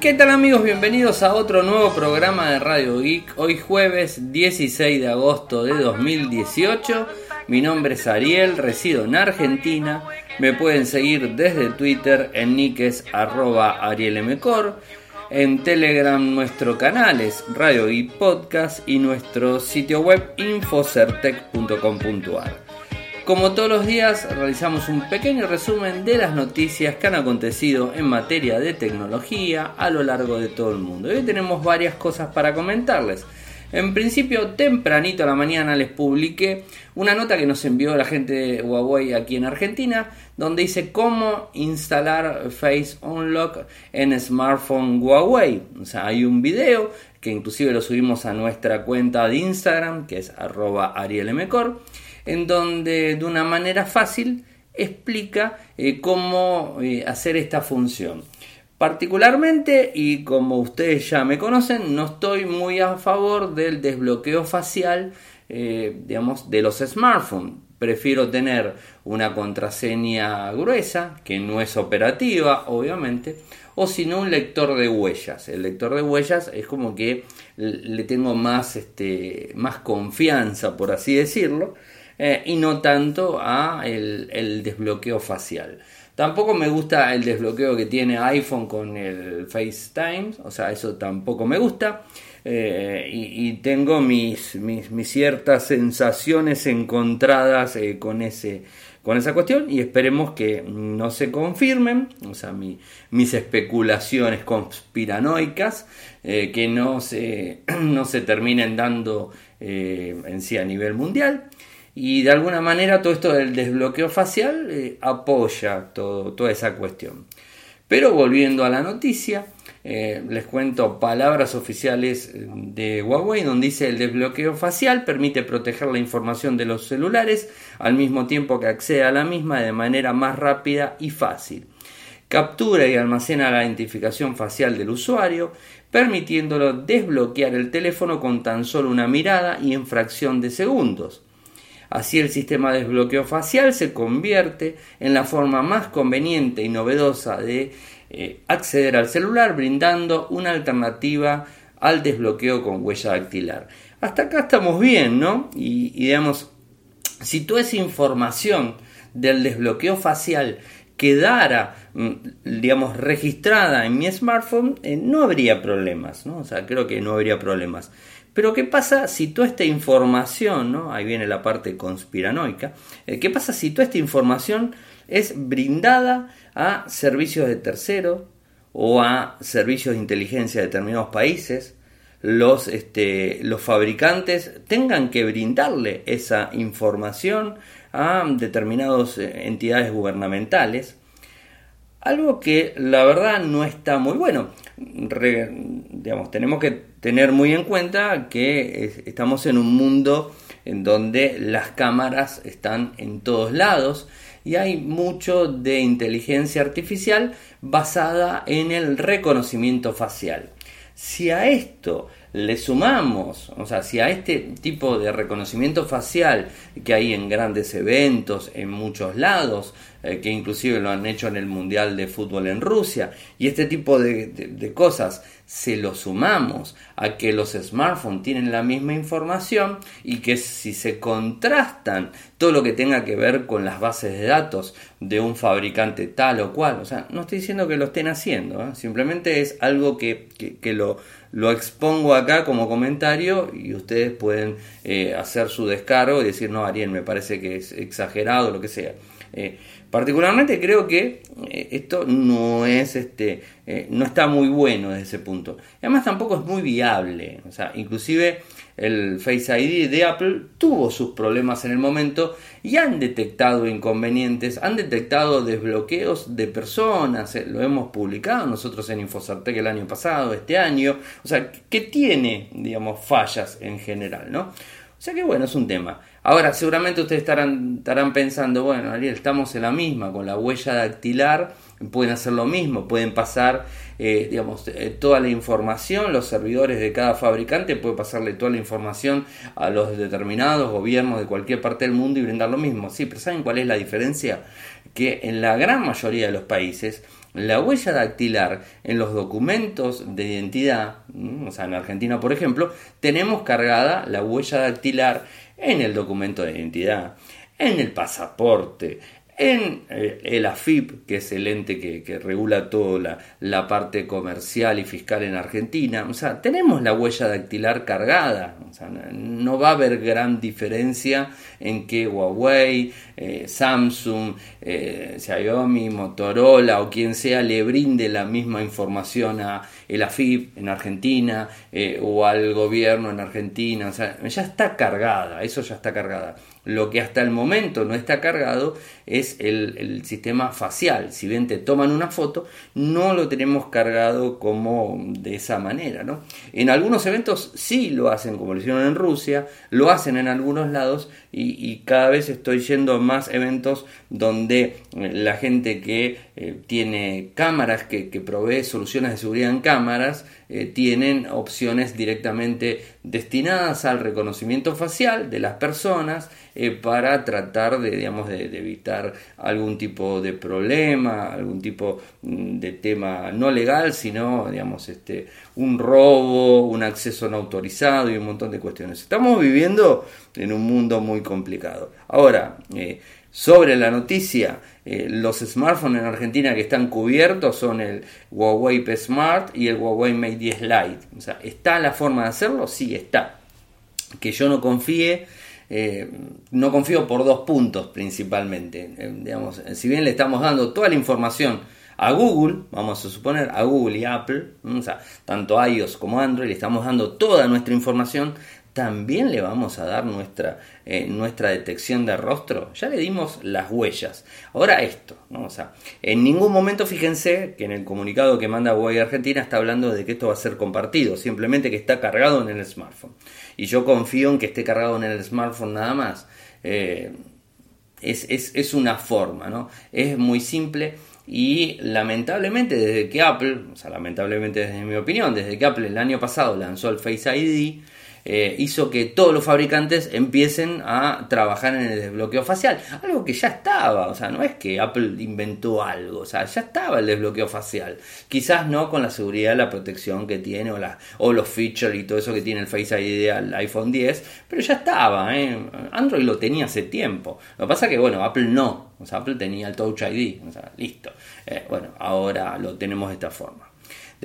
¿Qué tal amigos? Bienvenidos a otro nuevo programa de Radio Geek. Hoy jueves 16 de agosto de 2018. Mi nombre es Ariel, resido en Argentina. Me pueden seguir desde Twitter en niques arroba arielmcor. En Telegram nuestro canal es Radio Geek Podcast y nuestro sitio web infocertec.com.ar. Como todos los días, realizamos un pequeño resumen de las noticias que han acontecido en materia de tecnología a lo largo de todo el mundo. hoy tenemos varias cosas para comentarles. En principio, tempranito a la mañana les publiqué una nota que nos envió la gente de Huawei aquí en Argentina, donde dice cómo instalar Face Unlock en smartphone Huawei. O sea, hay un video que inclusive lo subimos a nuestra cuenta de Instagram, que es arroba arielmcor en donde de una manera fácil explica eh, cómo eh, hacer esta función. Particularmente, y como ustedes ya me conocen, no estoy muy a favor del desbloqueo facial eh, digamos, de los smartphones. Prefiero tener una contraseña gruesa, que no es operativa, obviamente, o si no un lector de huellas. El lector de huellas es como que le tengo más, este, más confianza, por así decirlo, eh, y no tanto a el, desbloqueo facial. Tampoco me gusta el desbloqueo que tiene iPhone con el FaceTime, o sea, eso tampoco me gusta. Eh, y, tengo mis, mis, ciertas sensaciones encontradas eh, con, ese, con esa cuestión y esperemos que no se confirmen, o sea, mis especulaciones conspiranoicas, que no se, no se terminen dando en sí a nivel mundial. Y de alguna manera todo esto del desbloqueo facial eh, apoya todo, toda esa cuestión. Pero volviendo a la noticia, eh, les cuento palabras oficiales de Huawei donde dice el desbloqueo facial permite proteger la información de los celulares al mismo tiempo que accede a la misma de manera más rápida y fácil. Captura y almacena la identificación facial del usuario, permitiéndolo desbloquear el teléfono con tan solo una mirada y en fracción de segundos. Así el sistema de desbloqueo facial se convierte en la forma más conveniente y novedosa de eh, acceder al celular, brindando una alternativa al desbloqueo con huella dactilar. Hasta acá estamos bien, ¿no? Y, digamos, si toda esa información del desbloqueo facial quedara, mm, digamos, registrada en mi smartphone, eh, no habría problemas, ¿no? O sea, creo que no habría problemas. Pero ¿qué pasa si toda esta información, ¿no? ahí viene la parte conspiranoica, eh, ¿qué pasa si toda esta información es brindada a servicios de tercero o a servicios de inteligencia de determinados países? Los, este, los fabricantes tengan que brindarle esa información a determinadas eh, entidades gubernamentales. Algo que la verdad no está muy bueno. digamos, tenemos que tener muy en cuenta que estamos en un mundo en donde las cámaras están en todos lados y hay mucho de inteligencia artificial basada en el reconocimiento facial. Si a esto le sumamos, o sea, si a este tipo de reconocimiento facial que hay en grandes eventos, en muchos lados, eh, que inclusive lo han hecho en el Mundial de Fútbol en Rusia, y este tipo de, cosas se lo sumamos a que los smartphones tienen la misma información y que si se contrastan todo lo que tenga que ver con las bases de datos de un fabricante tal o cual, o sea, no estoy diciendo que lo estén haciendo, ¿eh? simplemente es algo que, lo, lo expongo acá como comentario y ustedes pueden eh, hacer su descargo y decir, no, Ariel, me parece que es exagerado, lo que sea. Particularmente creo que eh, esto no es este eh, no está muy bueno desde ese punto. además tampoco es muy viable. O sea, inclusive el Face ID de Apple tuvo sus problemas en el momento y han detectado inconvenientes, han detectado desbloqueos de personas, eh, lo hemos publicado nosotros en Infocertec el año pasado, este año, o sea, que tiene, digamos, fallas en general, ¿no? O sea que bueno, es un tema. Ahora, seguramente ustedes estarán, estarán pensando, bueno, Ariel, estamos en la misma, con la huella dactilar, pueden hacer lo mismo, pueden pasar, eh, digamos, eh, toda la información, los servidores de cada fabricante, puede pasarle toda la información a los determinados gobiernos de cualquier parte del mundo y brindar lo mismo. Sí, pero ¿saben cuál es la diferencia? Que en la gran mayoría de los países, la huella dactilar en los documentos de identidad, o sea, en Argentina, por ejemplo, tenemos cargada la huella dactilar en el documento de identidad, en el pasaporte, en eh, el AFIP, que es el ente que, regula toda la, parte comercial y fiscal en Argentina. O sea, tenemos la huella dactilar cargada. O sea, no va a haber gran diferencia en que Huawei, eh, Samsung, eh, Xiaomi, Motorola o quien sea le brinde la misma información a el AFIP en Argentina o al gobierno en Argentina. O sea, ya está cargada, eso ya está cargada. Lo que hasta el momento no está cargado es el, sistema facial. Si bien te toman una foto, no lo tenemos cargado como de esa manera. ¿no? En algunos eventos sí lo hacen, como lo hicieron en Rusia, lo hacen en algunos lados y, cada vez estoy yendo a más eventos donde la gente que eh, tiene cámaras, que, provee soluciones de seguridad en cámaras, eh, tienen opciones directamente destinadas al reconocimiento facial de las personas eh, para tratar de, digamos, de, evitar algún tipo de problema, algún tipo mm, de tema no legal, sino digamos, este, un robo, un acceso no autorizado y un montón de cuestiones. Estamos viviendo en un mundo muy complicado. Ahora, eh, sobre la noticia, eh, los smartphones en Argentina que están cubiertos son el Huawei P Smart y el Huawei Mate 10 Lite. O sea, ¿está la forma de hacerlo? Sí, está. Que yo no confíe, eh, no confío por dos puntos principalmente. Eh, digamos, si bien le estamos dando toda la información a Google, vamos a suponer, a Google y Apple, o sea, tanto iOS como Android, le estamos dando toda nuestra información, también le vamos a dar nuestra, eh, nuestra detección de rostro. Ya le dimos las huellas. Ahora esto, ¿no? O sea, en ningún momento fíjense que en el comunicado que manda Huawei Argentina está hablando de que esto va a ser compartido, simplemente que está cargado en el smartphone. Y yo confío en que esté cargado en el smartphone nada más. Eh, es, es, una forma, ¿no? Es muy simple. Y lamentablemente desde que Apple, o sea, lamentablemente desde mi opinión, desde que Apple el año pasado lanzó el Face ID, eh, hizo que todos los fabricantes empiecen a trabajar en el desbloqueo facial. Algo que ya estaba, o sea, no es que Apple inventó algo, o sea, ya estaba el desbloqueo facial. Quizás no con la seguridad, la protección que tiene o, o los features y todo eso que tiene el Face ID al iPhone 10, pero ya estaba, ¿eh? Android lo tenía hace tiempo. Lo que pasa que, bueno, Apple no, o sea, Apple tenía el Touch ID, o sea, listo. Eh, bueno, ahora lo tenemos de esta forma.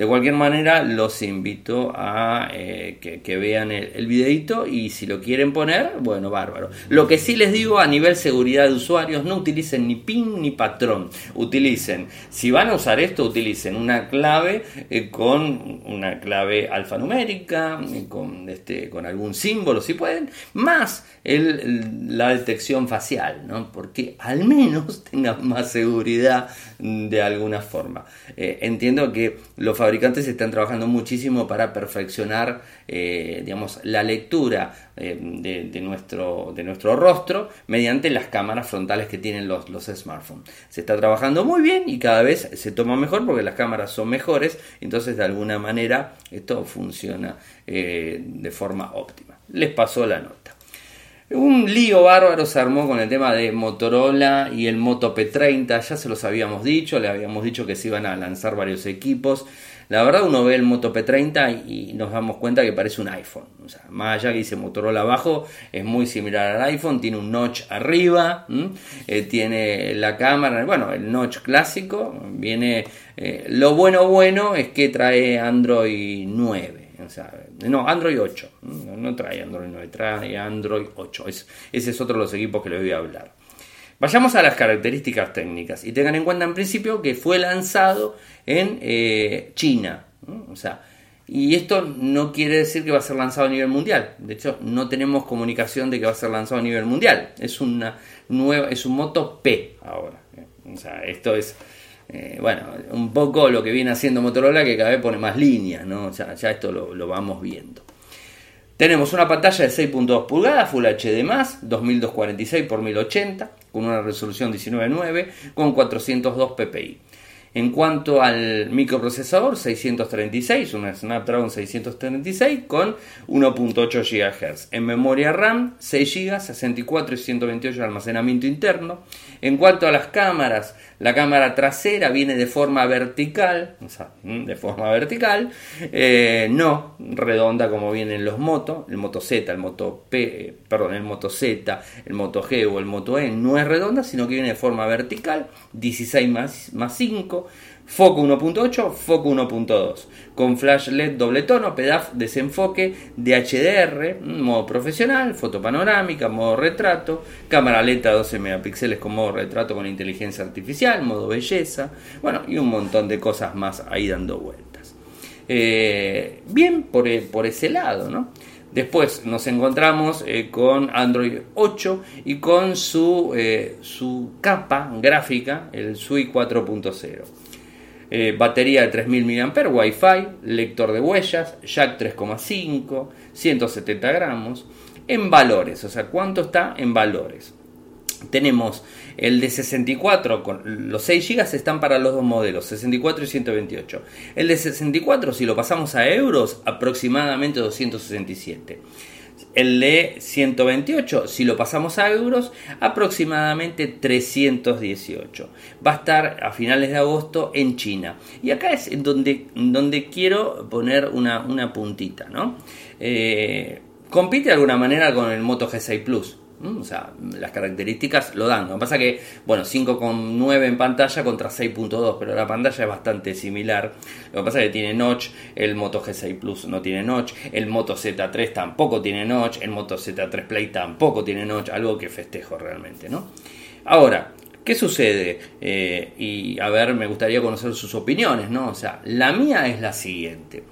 De cualquier manera, los invito a eh, que, vean el, el, videito y si lo quieren poner, bueno, bárbaro. Lo que sí les digo a nivel seguridad de usuarios, no utilicen ni PIN ni patrón. Utilicen, si van a usar esto, utilicen una clave eh, con una clave alfanumérica, eh, con, este, con algún símbolo, si pueden, más la detección facial, ¿no? porque al menos tengan más seguridad de alguna forma. entiendo que los fabricantes están trabajando muchísimo para perfeccionar eh, digamos, la lectura eh, de, nuestro, de nuestro rostro mediante las cámaras frontales que tienen los, los smartphones. Se está trabajando muy bien y cada vez se toma mejor porque las cámaras son mejores, entonces de alguna manera esto funciona eh, de forma óptima. Les pasó la nota. Un lío bárbaro se armó con el tema de Motorola y el Moto P30, ya se los habíamos dicho, le habíamos dicho que se iban a lanzar varios equipos. La verdad uno ve el Moto P30 y nos damos cuenta que parece un iPhone. O sea, más allá que dice Motorola abajo, es muy similar al iPhone, tiene un notch arriba, eh, tiene la cámara, bueno, el notch clásico, viene... Eh, lo bueno bueno es que trae Android 9 no, Android 8. No, trae Android 9, trae Android 8. ese es otro de los equipos que les voy a hablar. Vayamos a las características técnicas y tengan en cuenta en principio que fue lanzado en eh, China. O sea, y esto no quiere decir que va a ser lanzado a nivel mundial. De hecho, no tenemos comunicación de que va a ser lanzado a nivel mundial. Es una nueva, es un Moto P ahora. O sea, esto es eh, bueno, un poco lo que viene haciendo Motorola que cada vez pone más líneas, ¿no? O sea, ya esto lo, vamos viendo. Tenemos una pantalla de 6.2 pulgadas, Full HD+, 2246 x 1080, con una resolución 19.9, con 402 ppi. En cuanto al microprocesador, 636, una Snapdragon 636 con 1.8 GHz. En memoria RAM, 6 GB, 64 y 128 de almacenamiento interno. En cuanto a las cámaras, la cámara trasera viene de forma vertical, o sea, de forma vertical, eh, no redonda como vienen los Moto, el Moto Z, el Moto P, perdón, el Moto Z, el Moto G o el Moto E, no es redonda, sino que viene de forma vertical, 16 más, más 5, Foco 1.8, foco 1.2, con flash LED doble tono, PEDAF desenfoque, DHDR, modo profesional, foto panorámica, modo retrato, cámara lenta 12 megapíxeles con modo retrato con inteligencia artificial, modo belleza, bueno, y un montón de cosas más ahí dando vueltas. Eh, bien por, e, por, ese lado, ¿no? Después nos encontramos eh, con Android 8 y con su, eh, su capa gráfica, el SUI 4.0. Eh, batería de 3000 mAh, Wi-Fi, lector de huellas, jack 3,5, 170 gramos. En valores, o sea, ¿cuánto está en valores? Tenemos el de 64, con los 6 GB están para los dos modelos, 64 y 128. El de 64, si lo pasamos a euros, aproximadamente 267. El de 128, si lo pasamos a euros, aproximadamente 318. Va a estar a finales de agosto en China. Y acá es donde, donde quiero poner una, una puntita, ¿no? Eh, compite de alguna manera con el Moto G6 Plus. O sea, las características lo dan. Lo que pasa que, bueno, 5,9 en pantalla contra 6.2, pero la pantalla es bastante similar. Lo que pasa que tiene notch, el Moto G6 Plus no tiene notch, el Moto Z3 tampoco tiene notch, el Moto Z3 Play tampoco tiene notch, algo que festejo realmente, ¿no? Ahora, ¿qué sucede? Eh, y a ver, me gustaría conocer sus opiniones, ¿no? O sea, la mía es la siguiente.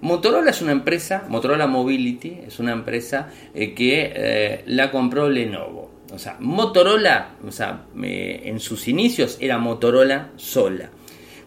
Motorola es una empresa, Motorola Mobility es una empresa eh, que eh, la compró Lenovo. O sea, Motorola, o sea, en sus inicios era Motorola sola.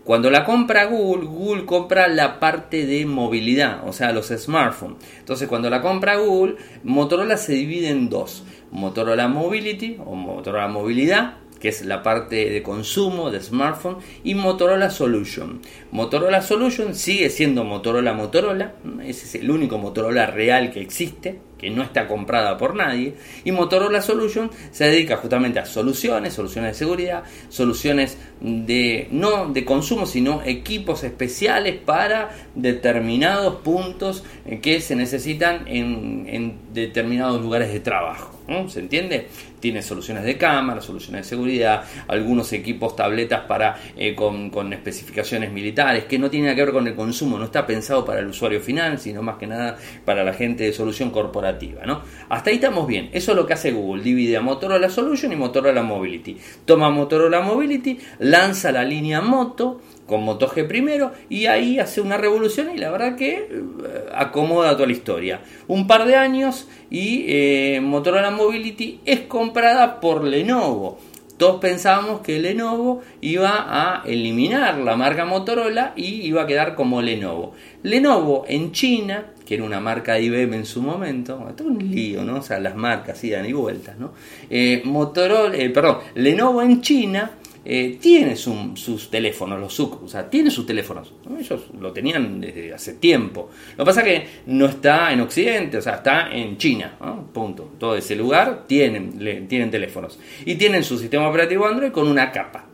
Cuando la compra Google, Google compra la parte de movilidad, o sea, los smartphones. Entonces, cuando la compra Google, Motorola se divide en dos. Motorola Mobility o Motorola Movilidad que es la parte de consumo de smartphone, y Motorola Solution. Motorola Solution sigue siendo Motorola Motorola, ese es el único Motorola real que existe, que no está comprada por nadie, y Motorola Solution se dedica justamente a soluciones, soluciones de seguridad, soluciones de no de consumo, sino equipos especiales para determinados puntos que se necesitan en, en determinados lugares de trabajo. ¿Se entiende? Tiene soluciones de cámara, soluciones de seguridad, algunos equipos, tabletas para eh, con, especificaciones militares, que no tiene nada que ver con el consumo, no está pensado para el usuario final, sino más que nada para la gente de solución corporativa. ¿No? Hasta ahí estamos bien. Eso es lo que hace Google. Divide a Motorola Solution y Motorola Mobility. Toma Motorola Mobility, lanza la línea Moto con Moto G primero y ahí hace una revolución y la verdad que eh, acomoda toda la historia. Un par de años y eh, Motorola Mobility es comprada por Lenovo. Todos pensábamos que Lenovo iba a eliminar la marca Motorola y iba a quedar como Lenovo. Lenovo en China, que era una marca de IBM en su momento, es un lío, ¿no? O sea, las marcas iban y vueltas, ¿no? Eh, Motorola, perdón, Lenovo en China eh, tiene sus teléfonos, los SUC, o sea, tiene sus teléfonos. Ellos lo tenían desde hace tiempo. Lo que pasa es que no está en Occidente, o sea, está en China, punto. Todo ese lugar tienen, tienen teléfonos. Y tienen su sistema operativo Android con una capa.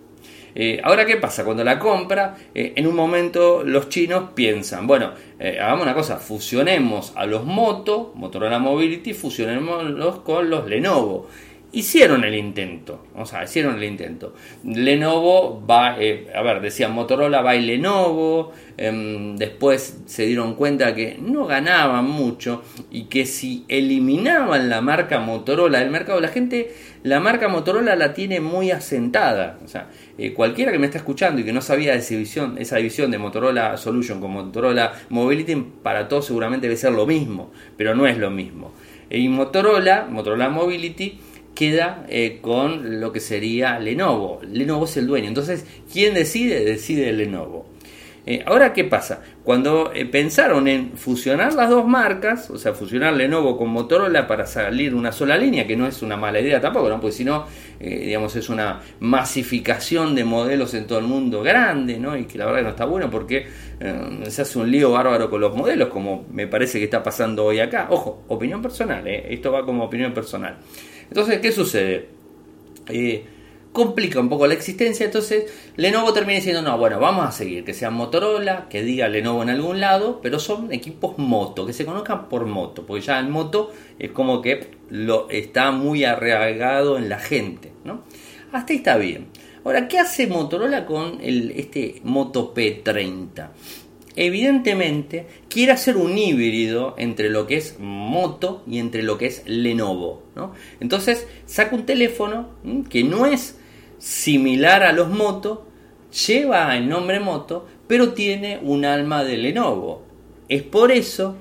Eh, ahora, ¿qué pasa? Cuando la compra, eh, en un momento los chinos piensan, bueno, hagamos una cosa, fusionemos a los Moto, Motorola Mobility, fusionémoslos con los Lenovo hicieron el intento, o sea, hicieron el intento. Lenovo va, eh, a ver, decían Motorola va y Lenovo, em, después se dieron cuenta que no ganaban mucho y que si eliminaban la marca Motorola del mercado, la gente, la marca Motorola la tiene muy asentada, o sea, eh, cualquiera que me está escuchando y que no sabía esa división, esa división de Motorola Solution con Motorola Mobility, para todos seguramente debe ser lo mismo, pero no es lo mismo. Y Motorola, Motorola Mobility, queda eh, con lo que sería Lenovo. Lenovo es el dueño. Entonces, ¿quién decide? Decide Lenovo. Eh, ahora, ¿qué pasa? Cuando eh, pensaron en fusionar las dos marcas, o sea, fusionar Lenovo con Motorola para salir una sola línea, que no es una mala idea tampoco, ¿no? Porque si no, digamos, es una masificación de modelos en todo el mundo grande, ¿no? Y que la verdad no está bueno porque se hace un lío bárbaro con los modelos, como me parece que está pasando hoy acá. Ojo, opinión personal, esto va como opinión personal. Entonces, ¿qué sucede? complica un poco la existencia, entonces Lenovo termina diciendo, no, bueno, vamos a seguir, que sea Motorola, que diga Lenovo en algún lado, pero son equipos moto, que se conozcan por moto, porque ya el moto es como que lo está muy arraigado en la gente, ¿no? Hasta ahí está bien. Ahora, ¿qué hace Motorola con el, este Moto P30? Evidentemente quiere hacer un híbrido entre lo que es Moto y entre lo que es Lenovo. ¿no? Entonces saca un teléfono que no es similar a los Moto, lleva el nombre Moto, pero tiene un alma de Lenovo. Es por eso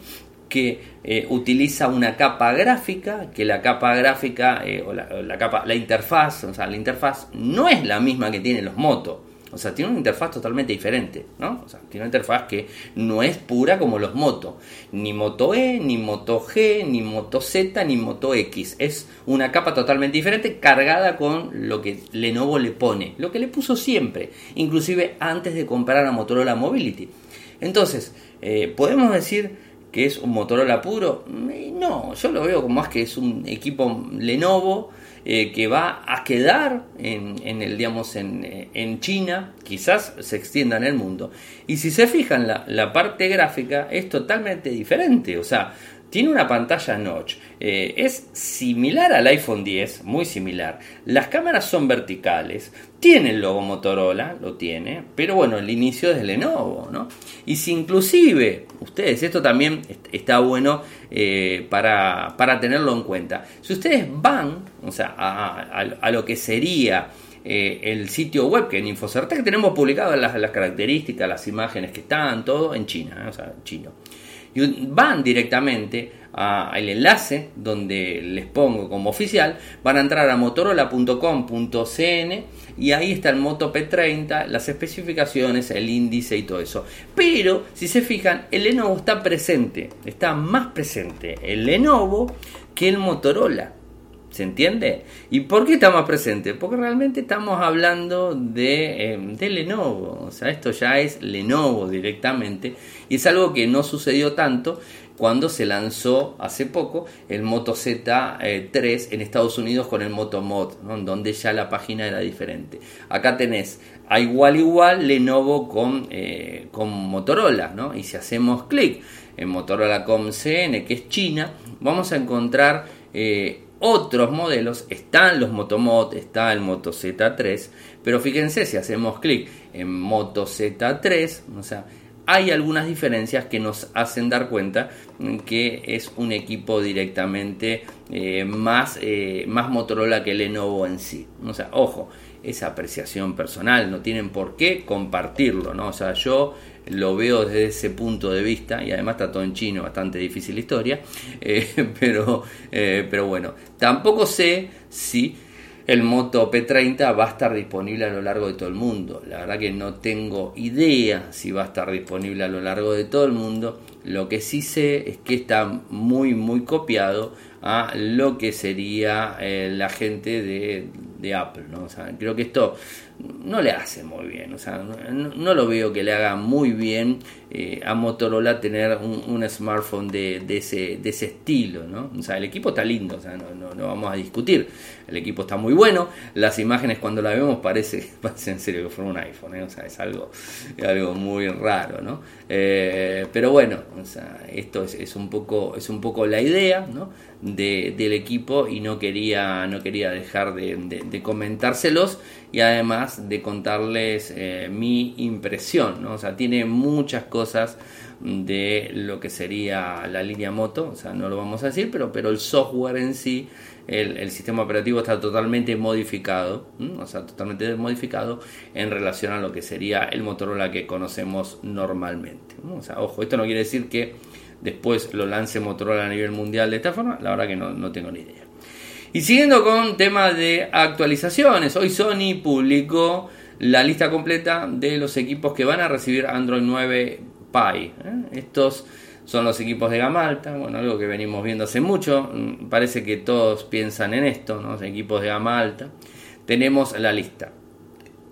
que eh, utiliza una capa gráfica, que la capa gráfica eh, o la, interfaz, o sea, la interfaz no es la misma que tienen los Moto. O sea, tiene una interfaz totalmente diferente, ¿no? O sea, tiene una interfaz que no es pura como los Moto. Ni Moto E, ni Moto G, ni Moto Z, ni Moto X. Es una capa totalmente diferente cargada con lo que Lenovo le pone. Lo que le puso siempre. Inclusive antes de comprar a Motorola Mobility. Entonces, eh, ¿podemos decir que es un Motorola puro? No, yo lo veo como más que es un equipo Lenovo eh, que va a quedar en, el, digamos, en, en, China, quizás se extienda en el mundo. Y si se fijan, la, la parte gráfica es totalmente diferente. O sea, tiene una pantalla notch. Eh, es similar al iPhone 10, muy similar. Las cámaras son verticales. Tiene el logo Motorola, lo tiene. Pero bueno, el inicio es de Lenovo, ¿no? Y si inclusive, ustedes, esto también está bueno eh, para, tenerlo en cuenta. Si ustedes van, o sea, a, lo que sería... Eh, el sitio web que en Infocertec tenemos publicado las, las, características, las imágenes que están, todo en China, o sea, chino y van directamente al enlace donde les pongo como oficial, van a entrar a motorola.com.cn y ahí está el Moto P30, las especificaciones, el índice y todo eso. Pero si se fijan, el Lenovo está presente, está más presente el Lenovo que el Motorola. ¿Se entiende? ¿Y por qué está más presente? Porque realmente estamos hablando de, eh, de, Lenovo. O sea, esto ya es Lenovo directamente. Y es algo que no sucedió tanto cuando se lanzó hace poco el Moto Z3 eh, en Estados Unidos con el Moto Mod, donde ya la página era diferente. Acá tenés a igual igual Lenovo con, eh, con Motorola. ¿no? Y si hacemos clic en Motorola con CN, que es China, vamos a encontrar otros modelos, están los Motomod, está el Moto Z3, pero fíjense si hacemos clic en Moto Z3, o sea, hay algunas diferencias que nos hacen dar cuenta que es un equipo directamente eh, más, eh, más Motorola que Lenovo en sí. O sea, ojo, esa apreciación personal, no tienen por qué compartirlo, ¿no? O sea, yo lo veo desde ese punto de vista y además está todo en chino, bastante difícil la historia, eh, pero, eh, pero bueno, tampoco sé si el Moto P30 va a estar disponible a lo largo de todo el mundo. La verdad que no tengo idea si va a estar disponible a lo largo de todo el mundo. Lo que sí sé es que está muy muy copiado a lo que sería eh, la gente de, de Apple. ¿no? Creo que esto no le hace muy bien, o sea, no, lo veo que le haga muy bien eh, a Motorola tener un, smartphone de, ese, de ese estilo, ¿no? O sea, el equipo está lindo, o sea, no, no, vamos a discutir, el equipo está muy bueno, las imágenes cuando la vemos parece, parece en serio que fuera un iPhone, ¿eh? o sea, es algo, algo muy raro, ¿no? Eh, pero bueno, o sea, esto es, es, un poco, es un poco la idea, ¿no? De, del equipo y no quería, no quería dejar de, de comentárselos y además de contarles eh, mi impresión, ¿no? O sea, tiene muchas cosas de lo que sería la línea moto, o sea, no lo vamos a decir, pero, pero el software en sí, el, sistema operativo está totalmente modificado, o sea, totalmente modificado en relación a lo que sería el Motorola que conocemos normalmente. O sea, ojo, esto no quiere decir que después lo lance Motorola a nivel mundial de esta forma, la verdad que no, no tengo ni idea. Y siguiendo con temas de actualizaciones, hoy Sony publicó la lista completa de los equipos que van a recibir Android 9 Pie. ¿eh? Estos son los equipos de gama alta, bueno, algo que venimos viendo hace mucho, mm, parece que todos piensan en esto, ¿no? equipos de gama alta. Tenemos la lista.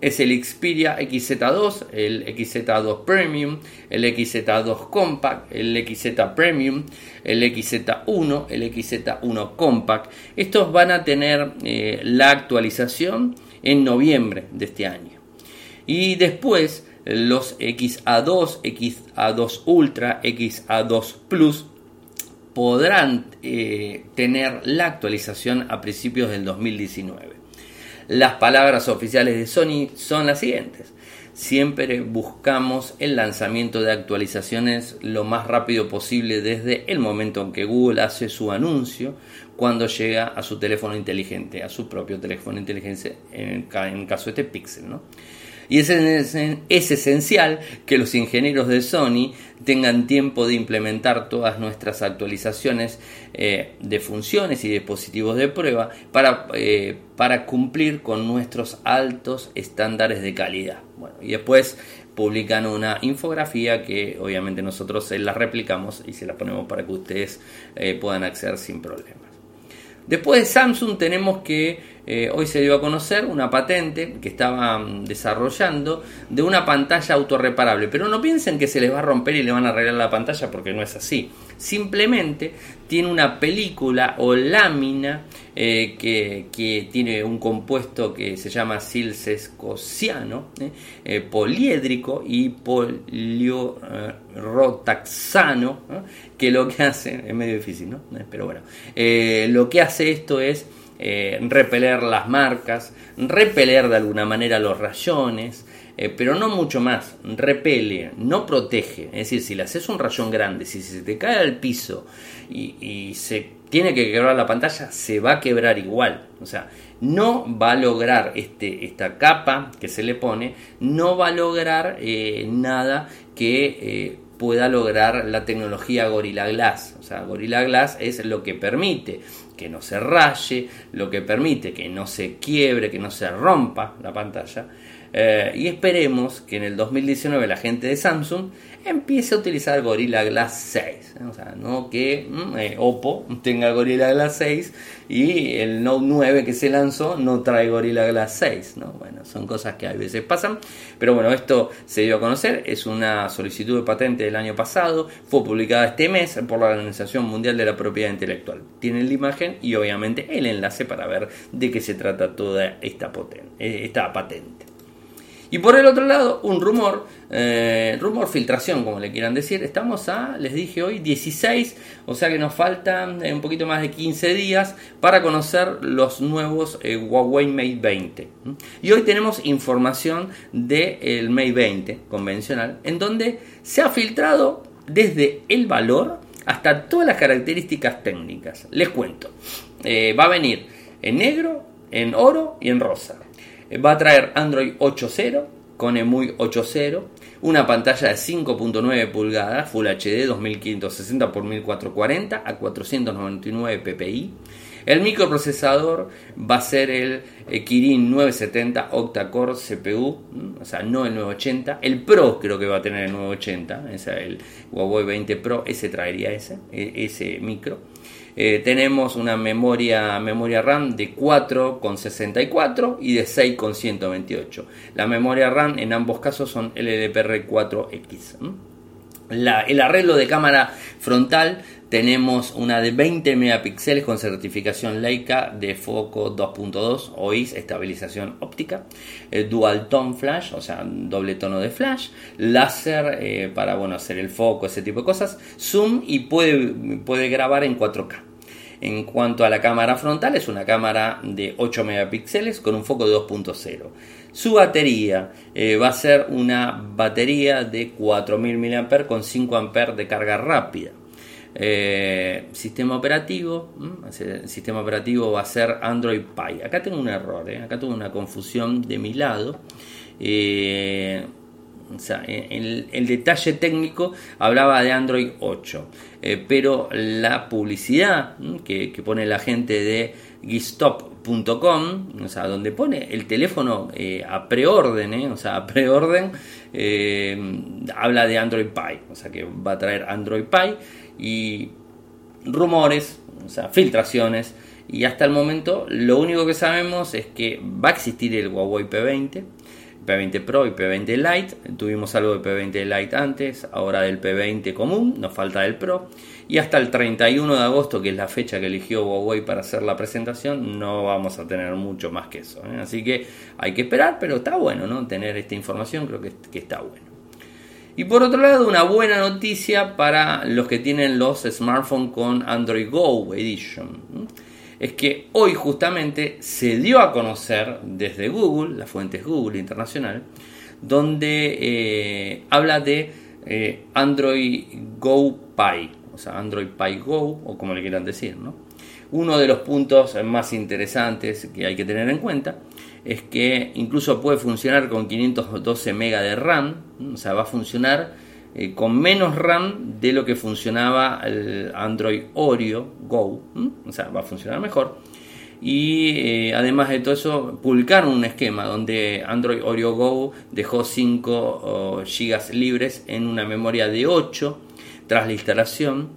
Es el Xperia XZ2, el XZ2 Premium, el XZ2 Compact, el XZ Premium, el XZ1, el XZ1 Compact. Estos van a tener eh, la actualización en noviembre de este año. Y después los XA2, XA2 Ultra, XA2 Plus podrán eh, tener la actualización a principios del 2019. Las palabras oficiales de Sony son las siguientes. Siempre buscamos el lanzamiento de actualizaciones lo más rápido posible desde el momento en que Google hace su anuncio cuando llega a su teléfono inteligente, a su propio teléfono inteligente, en el caso de este Pixel. ¿no? Y es, es, esencial que los ingenieros de Sony tengan tiempo de implementar todas nuestras actualizaciones eh, de funciones y dispositivos de prueba para, eh, para cumplir con nuestros altos estándares de calidad. Bueno, y después publican una infografía que obviamente nosotros la replicamos y se la ponemos para que ustedes eh, puedan acceder sin problemas. Después de Samsung tenemos que eh, hoy se dio a conocer una patente que estaban desarrollando de una pantalla autorreparable. Pero no piensen que se les va a romper y le van a arreglar la pantalla porque no es así. Simplemente tiene una película o lámina eh, que, tiene un compuesto que se llama silcescosiano, eh, poliédrico y poliorotaxano, que lo que hace, es medio difícil, ¿no? Pero bueno, lo que hace esto es eh, repeler las marcas, repeler de alguna manera los rayones, eh, pero no mucho más, repele, no protege. Es decir, si le haces un rayón grande, si se te cae al piso y, se tiene que quebrar la pantalla, se va a quebrar igual. O sea, no va a lograr este, esta capa que se le pone, no va a lograr eh, nada que pueda lograr la tecnología Gorilla Glass. O sea, Gorilla Glass es lo que permite que no se raye, lo que permite que no se quiebre, que no se rompa la pantalla. Eh, y esperemos que en el 2019 la gente de Samsung empiece a utilizar Gorilla Glass 6. ¿eh? O sea, no que mm, eh, Oppo tenga Gorilla Glass 6 y el Note 9 que se lanzó no trae Gorilla Glass 6. ¿no? Bueno, son cosas que a veces pasan. Pero bueno, esto se dio a conocer. Es una solicitud de patente del año pasado. Fue publicada este mes por la Organización Mundial de la Propiedad Intelectual. Tienen la imagen y obviamente el enlace para ver de qué se trata toda esta, esta patente. Y por el otro lado, un rumor, eh, rumor filtración, como le quieran decir. Estamos a, les dije hoy, 16, o sea que nos faltan eh, un poquito más de 15 días para conocer los nuevos eh, Huawei Mate 20. Y hoy tenemos información del Mate 20 convencional, en donde se ha filtrado desde el valor hasta todas las características técnicas. Les cuento. va a venir en negro, en oro y en rosa. Va a traer Android 8.0 con EMUI 8.0, una pantalla de 5.9 pulgadas Full HD 2560 x 1440 a 499 ppi. El microprocesador va a ser el Kirin 970 octa-core CPU, o sea, no el 980. El Pro creo que va a tener el 980, es el Huawei 20 Pro, ese traería ese, e, ese micro. Eh, tenemos una memoria, memoria RAM de 4,64 y de 6,128. La memoria RAM en ambos casos son LDPR4X. el arreglo de cámara frontal tenemos una de 20 megapíxeles con certificación Leica de foco 2.2 OIS, estabilización óptica, eh, dual tone flash, o sea, doble tono de flash, láser eh, para bueno, hacer el foco, ese tipo de cosas, zoom y puede, puede grabar en 4K. En cuanto a la cámara frontal, es una cámara de 8 megapíxeles con un foco de 2.0. Su batería eh, va a ser una batería de 4000 mAh con 5 A de carga rápida. Eh, sistema operativo, el sistema operativo va a ser Android Pie. Acá tengo un error, eh, acá tengo una confusión de mi lado. O sea, el, detalle técnico hablaba de Android 8, eh, pero la publicidad que, pone la gente de Gistop google.com, o sea, donde pone el teléfono eh, a preorden, eh, o sea, a preorden, habla de Android Pie, o sea, que va a traer Android Pie y rumores, o sea, filtraciones. Y hasta el momento lo único que sabemos es que va a existir el Huawei P20, P20 Pro y P20 Lite. Tuvimos algo de P20 Lite antes, ahora del P20 común, nos falta el Pro. Y hasta el 31 de agosto, que es la fecha que eligió Huawei para hacer la presentación, no vamos a tener mucho más que eso. ¿eh? Así que hay que esperar, pero está bueno ¿no? tener esta información, creo que, que está bueno. Y por otro lado, una buena noticia para los que tienen los smartphones con Android Go Edition es que hoy justamente se dio a conocer desde Google, la fuente es Google Internacional, donde eh, habla de eh, Android Go Pie, o sea, Android Pie Go, o como le quieran decir, ¿no? Uno de los puntos más interesantes que hay que tener en cuenta es que incluso puede funcionar con 512 MB de RAM, o sea, va a funcionar eh, con menos RAM de lo que funcionaba el Android Oreo Go, o sea, va a funcionar mejor. Y eh, además de todo eso, publicaron un esquema donde Android Oreo Go dejó 5 GB libres en una memoria de 8 tras la instalación,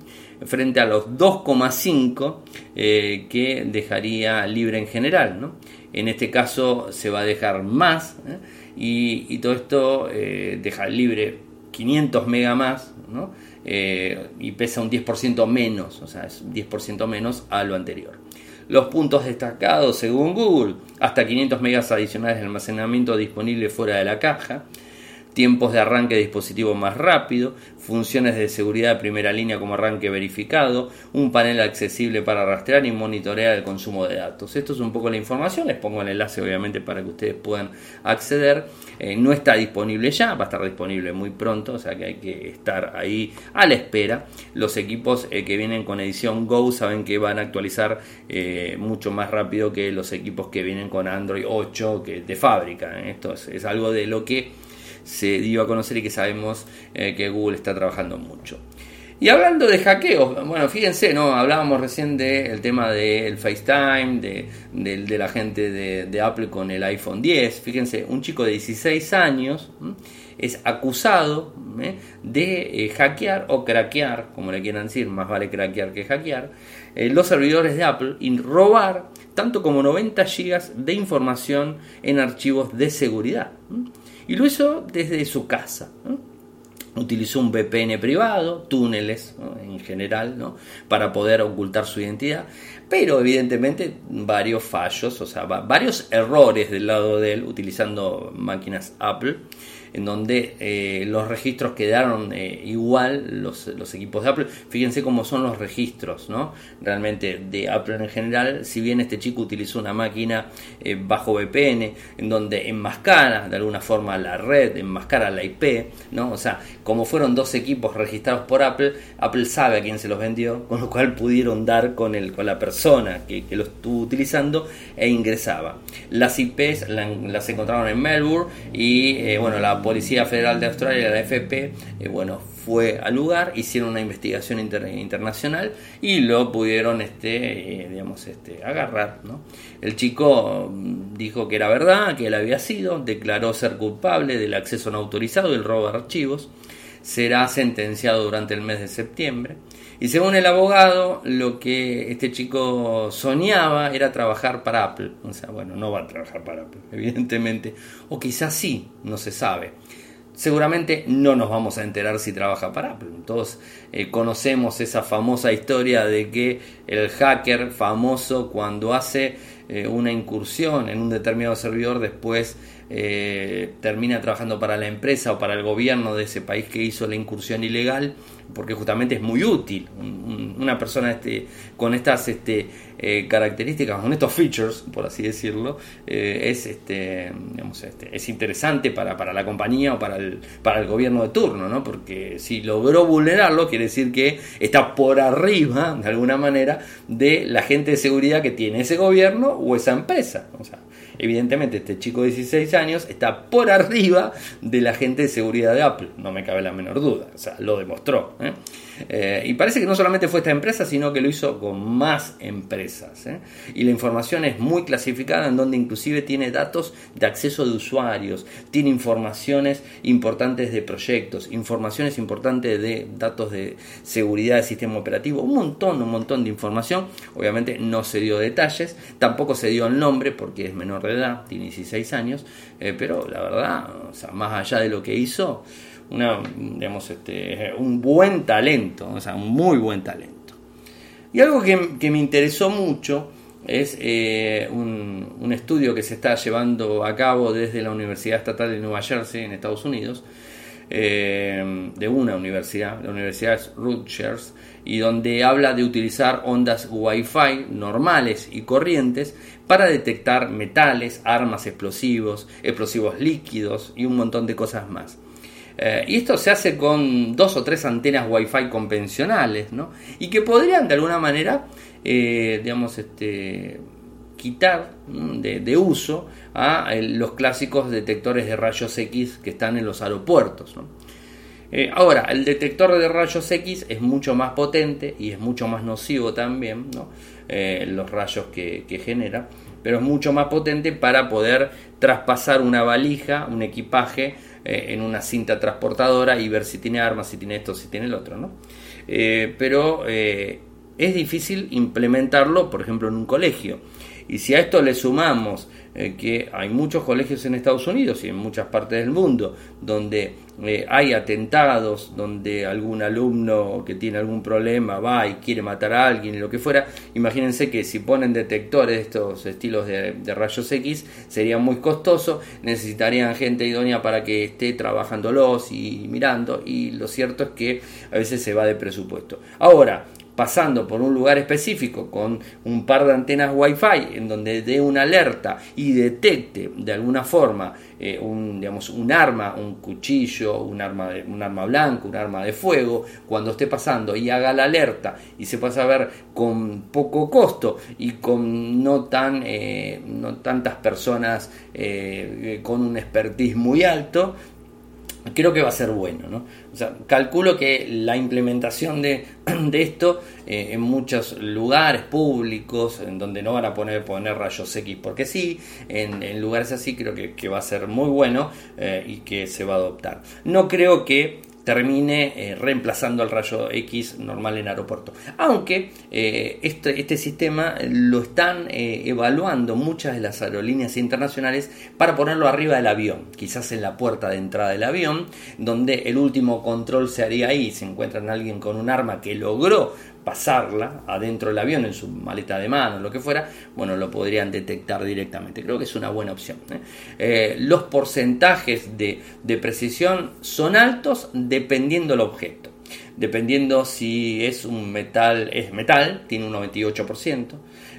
frente a los 2,5 eh, que dejaría libre en general. En este caso se va a dejar más y, y, todo esto deja libre 500 mega más, eh, y pesa un 10% menos, o sea, es 10% menos a lo anterior. Los puntos destacados según Google, hasta 500 megas adicionales de almacenamiento disponible fuera de la caja, tiempos de arranque de dispositivo más rápido, funciones de seguridad de primera línea como arranque verificado, un panel accesible para rastrear y monitorear el consumo de datos. Esto es un poco la información, les pongo el enlace obviamente para que ustedes puedan acceder. Eh, no está disponible ya, va a estar disponible muy pronto, o sea que hay que estar ahí a la espera. Los equipos eh, que vienen con edición Go saben que van a actualizar eh, mucho más rápido que los equipos que vienen con Android 8 que de fábrica. Esto es algo de lo que se dio a conocer y que sabemos que Google está trabajando mucho. Y hablando de hackeos, bueno, fíjense, ¿no? Hablábamos recién del tema del FaceTime, de, la gente de, Apple con el iPhone 10. Fíjense, un chico de 16 años es acusado ¿eh? de eh, hackear o craquear, como le quieran decir, más vale craquear que hackear, los servidores de Apple y robar tanto como 90 GB de información en archivos de seguridad. Y lo hizo desde su casa. Utilizó un VPN privado, túneles en general, ¿no? para poder ocultar su identidad, pero evidentemente varios fallos, o sea, varios errores del lado de él utilizando máquinas Apple en donde eh, los registros quedaron eh, igual, los, los, equipos de Apple. Fíjense cómo son los registros, ¿no? Realmente de Apple en general, si bien este chico utilizó una máquina eh, bajo VPN, en donde enmascara de alguna forma la red, enmascara la IP, ¿no? O sea, como fueron dos equipos registrados por Apple, Apple sabe a quién se los vendió, con lo cual pudieron dar con, el, con la persona que, que lo estuvo utilizando e ingresaba. Las IPs las encontraron en Melbourne y, bueno, la Policía Federal de Australia, la FP, eh, bueno, fue al lugar, hicieron una investigación internacional y lo pudieron, este, eh, digamos, este, agarrar. El chico mm, dijo que era verdad, que él había sido, declaró ser culpable del acceso no autorizado y el robo de archivos. Será sentenciado durante el mes de septiembre. Y según el abogado, lo que este chico soñaba era trabajar para Apple. O sea, bueno, no va a trabajar para Apple, evidentemente. O quizás sí, no se sabe. Seguramente no nos vamos a enterar si trabaja para Apple. Todos eh, conocemos esa famosa historia de que el hacker famoso cuando hace eh, una incursión en un determinado servidor después eh, termina trabajando para la empresa o para el gobierno de ese país que hizo la incursión ilegal, porque justamente es muy útil. una persona este, con estas este, eh, características, con estos features, por así decirlo, eh, es, este, este, es interesante para, para, la compañía o para el, para el gobierno de turno, ¿no? porque si logró vulnerarlo, quiere decir que está por arriba, de alguna manera, de la gente de seguridad que tiene ese gobierno o esa empresa. Evidentemente este chico de 16 años está por arriba de la gente de seguridad de Apple, no me cabe la menor duda, o sea, lo demostró. ¿eh? Eh, y parece que no solamente fue esta empresa, sino que lo hizo con más empresas. ¿eh? Y la información es muy clasificada, en donde inclusive tiene datos de acceso de usuarios, tiene informaciones importantes de proyectos, informaciones importantes de datos de seguridad del sistema operativo, un montón, un montón de información. Obviamente no se dio detalles, tampoco se dio el nombre porque es menor de edad, tiene 16 años, eh, pero la verdad, más allá de lo que hizo, una, digamos, este, un buen talento, o sea, un muy buen talento. Y algo que, me interesó mucho es eh, un, estudio que se está llevando a cabo desde la Universidad Estatal de Nueva Jersey en Estados Unidos, eh, de una universidad, la Universidad Rutgers, y donde habla de utilizar ondas Wi-Fi normales y corrientes para detectar metales, armas explosivos, explosivos líquidos y un montón de cosas más. Eh, y esto se hace con dos o tres antenas Wi-Fi convencionales, ¿no? Y que podrían de alguna manera, eh, digamos, este, quitar de, uso a los clásicos detectores de rayos X que están en los aeropuertos. Eh, ahora, el detector de rayos X es mucho más potente y es mucho más nocivo también, los rayos que genera, pero es mucho más potente para poder traspasar una valija, un equipaje, eh, en una cinta transportadora y ver si tiene armas, si tiene esto, si tiene el otro, ¿no? Eh, pero eh, es difícil implementarlo, por ejemplo, en un colegio. Y si a esto le sumamos que hay muchos colegios en Estados Unidos y en muchas partes del mundo donde eh, hay atentados, donde algún alumno que tiene algún problema va y quiere matar a alguien lo que fuera, imagínense que si ponen detectores de estos estilos de, rayos X sería muy costoso, necesitarían gente idónea para que esté trabajándolos y mirando y lo cierto es que a veces se va de presupuesto. Ahora, pasando por un lugar específico con un par de antenas Wi-Fi en donde dé una alerta y detecte de alguna forma eh, un, digamos, un arma, un cuchillo, un arma, de, un arma blanca, un arma de fuego, cuando esté pasando y haga la alerta y se pueda saber con poco costo y con no, tan, eh, no tantas personas eh, con un expertise muy alto, creo que va a ser bueno. ¿no? O sea, calculo que la implementación de, esto eh, en muchos lugares públicos, en donde no van a poner, poner rayos X porque sí, en, lugares así creo que, va a ser muy bueno eh, y que se va a adoptar. No creo que termine eh, reemplazando al rayo X normal en aeropuerto. Aunque eh, este, este, sistema lo están eh, evaluando muchas de las aerolíneas internacionales para ponerlo arriba del avión, quizás en la puerta de entrada del avión, donde el último control se haría ahí. Se encuentran alguien con un arma que logró pasarla adentro del avión en su maleta de mano, lo que fuera, bueno, lo podrían detectar directamente. Creo que es una buena opción. ¿eh? Eh, los porcentajes de, precisión son altos dependiendo del objeto. Dependiendo si es un metal, es metal, tiene un 98%.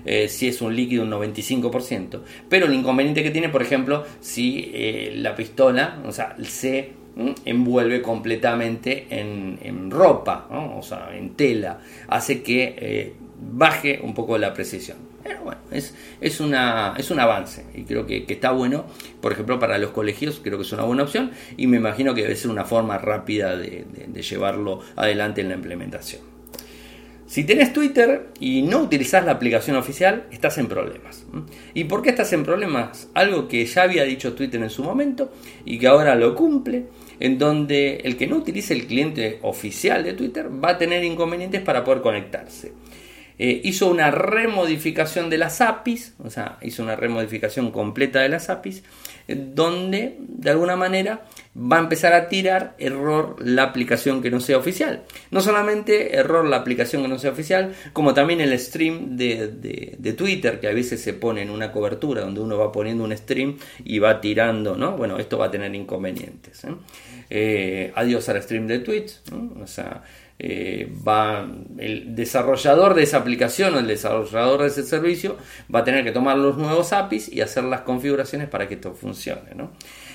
Eh, si es un líquido un 95%, pero el inconveniente que tiene, por ejemplo, si la pistola, o sea, se envuelve completamente en, ropa, o sea, en tela, hace que eh, baje un poco la precisión. Pero bueno, es, es, una, es un avance y creo que, está bueno, por ejemplo, para los colegios creo que es una buena opción y me imagino que debe ser una forma rápida de, de llevarlo adelante en la implementación. Si tenés Twitter y no utilizás la aplicación oficial, estás en problemas. ¿Y por qué estás en problemas? Algo que ya había dicho Twitter en su momento y que ahora lo cumple, en donde el que no utilice el cliente oficial de Twitter va a tener inconvenientes para poder conectarse. Eh, hizo una remodificación de las APIs, o sea, hizo una remodificación completa de las APIs, donde de alguna manera va a empezar a tirar error la aplicación que no sea oficial. No solamente error la aplicación que no sea oficial, como también el stream de, Twitter, que a veces se pone en una cobertura donde uno va poniendo un stream y va tirando, ¿no? Bueno, esto va a tener inconvenientes. ¿eh? adiós al stream de sea, eh, va el desarrollador de esa aplicación o el desarrollador de ese servicio va a tener que tomar los nuevos APIs y hacer las configuraciones para que esto funcione. ¿no?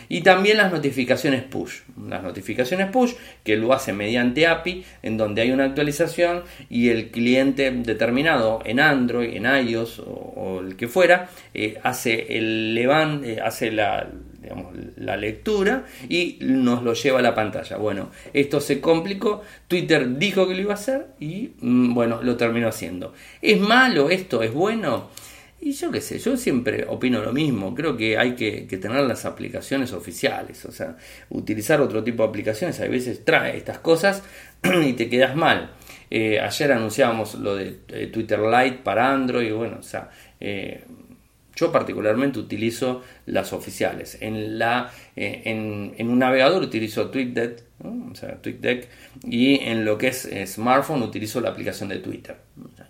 Y también las notificaciones push. Las notificaciones push que lo hace mediante API, en donde hay una actualización y el cliente determinado en Android, en iOS o, el que fuera, eh, hace el levante, eh, hace la, la lectura y nos lo lleva a la pantalla. Bueno, esto se complicó, Twitter dijo que lo iba a hacer y mm, bueno, lo terminó haciendo. ¿Es malo esto? ¿Es bueno? Y yo qué sé, yo siempre opino lo mismo, creo que hay que, tener las aplicaciones oficiales, o sea, utilizar otro tipo de aplicaciones a veces trae estas cosas y te quedas mal. Eh, ayer anunciábamos lo de eh, Twitter Lite para Android, bueno, o sea, eh, yo particularmente utilizo las oficiales. En, la, en, un navegador utilizo TweetDeck, o sea, TweetDeck, y en lo que es smartphone utilizo la aplicación de Twitter.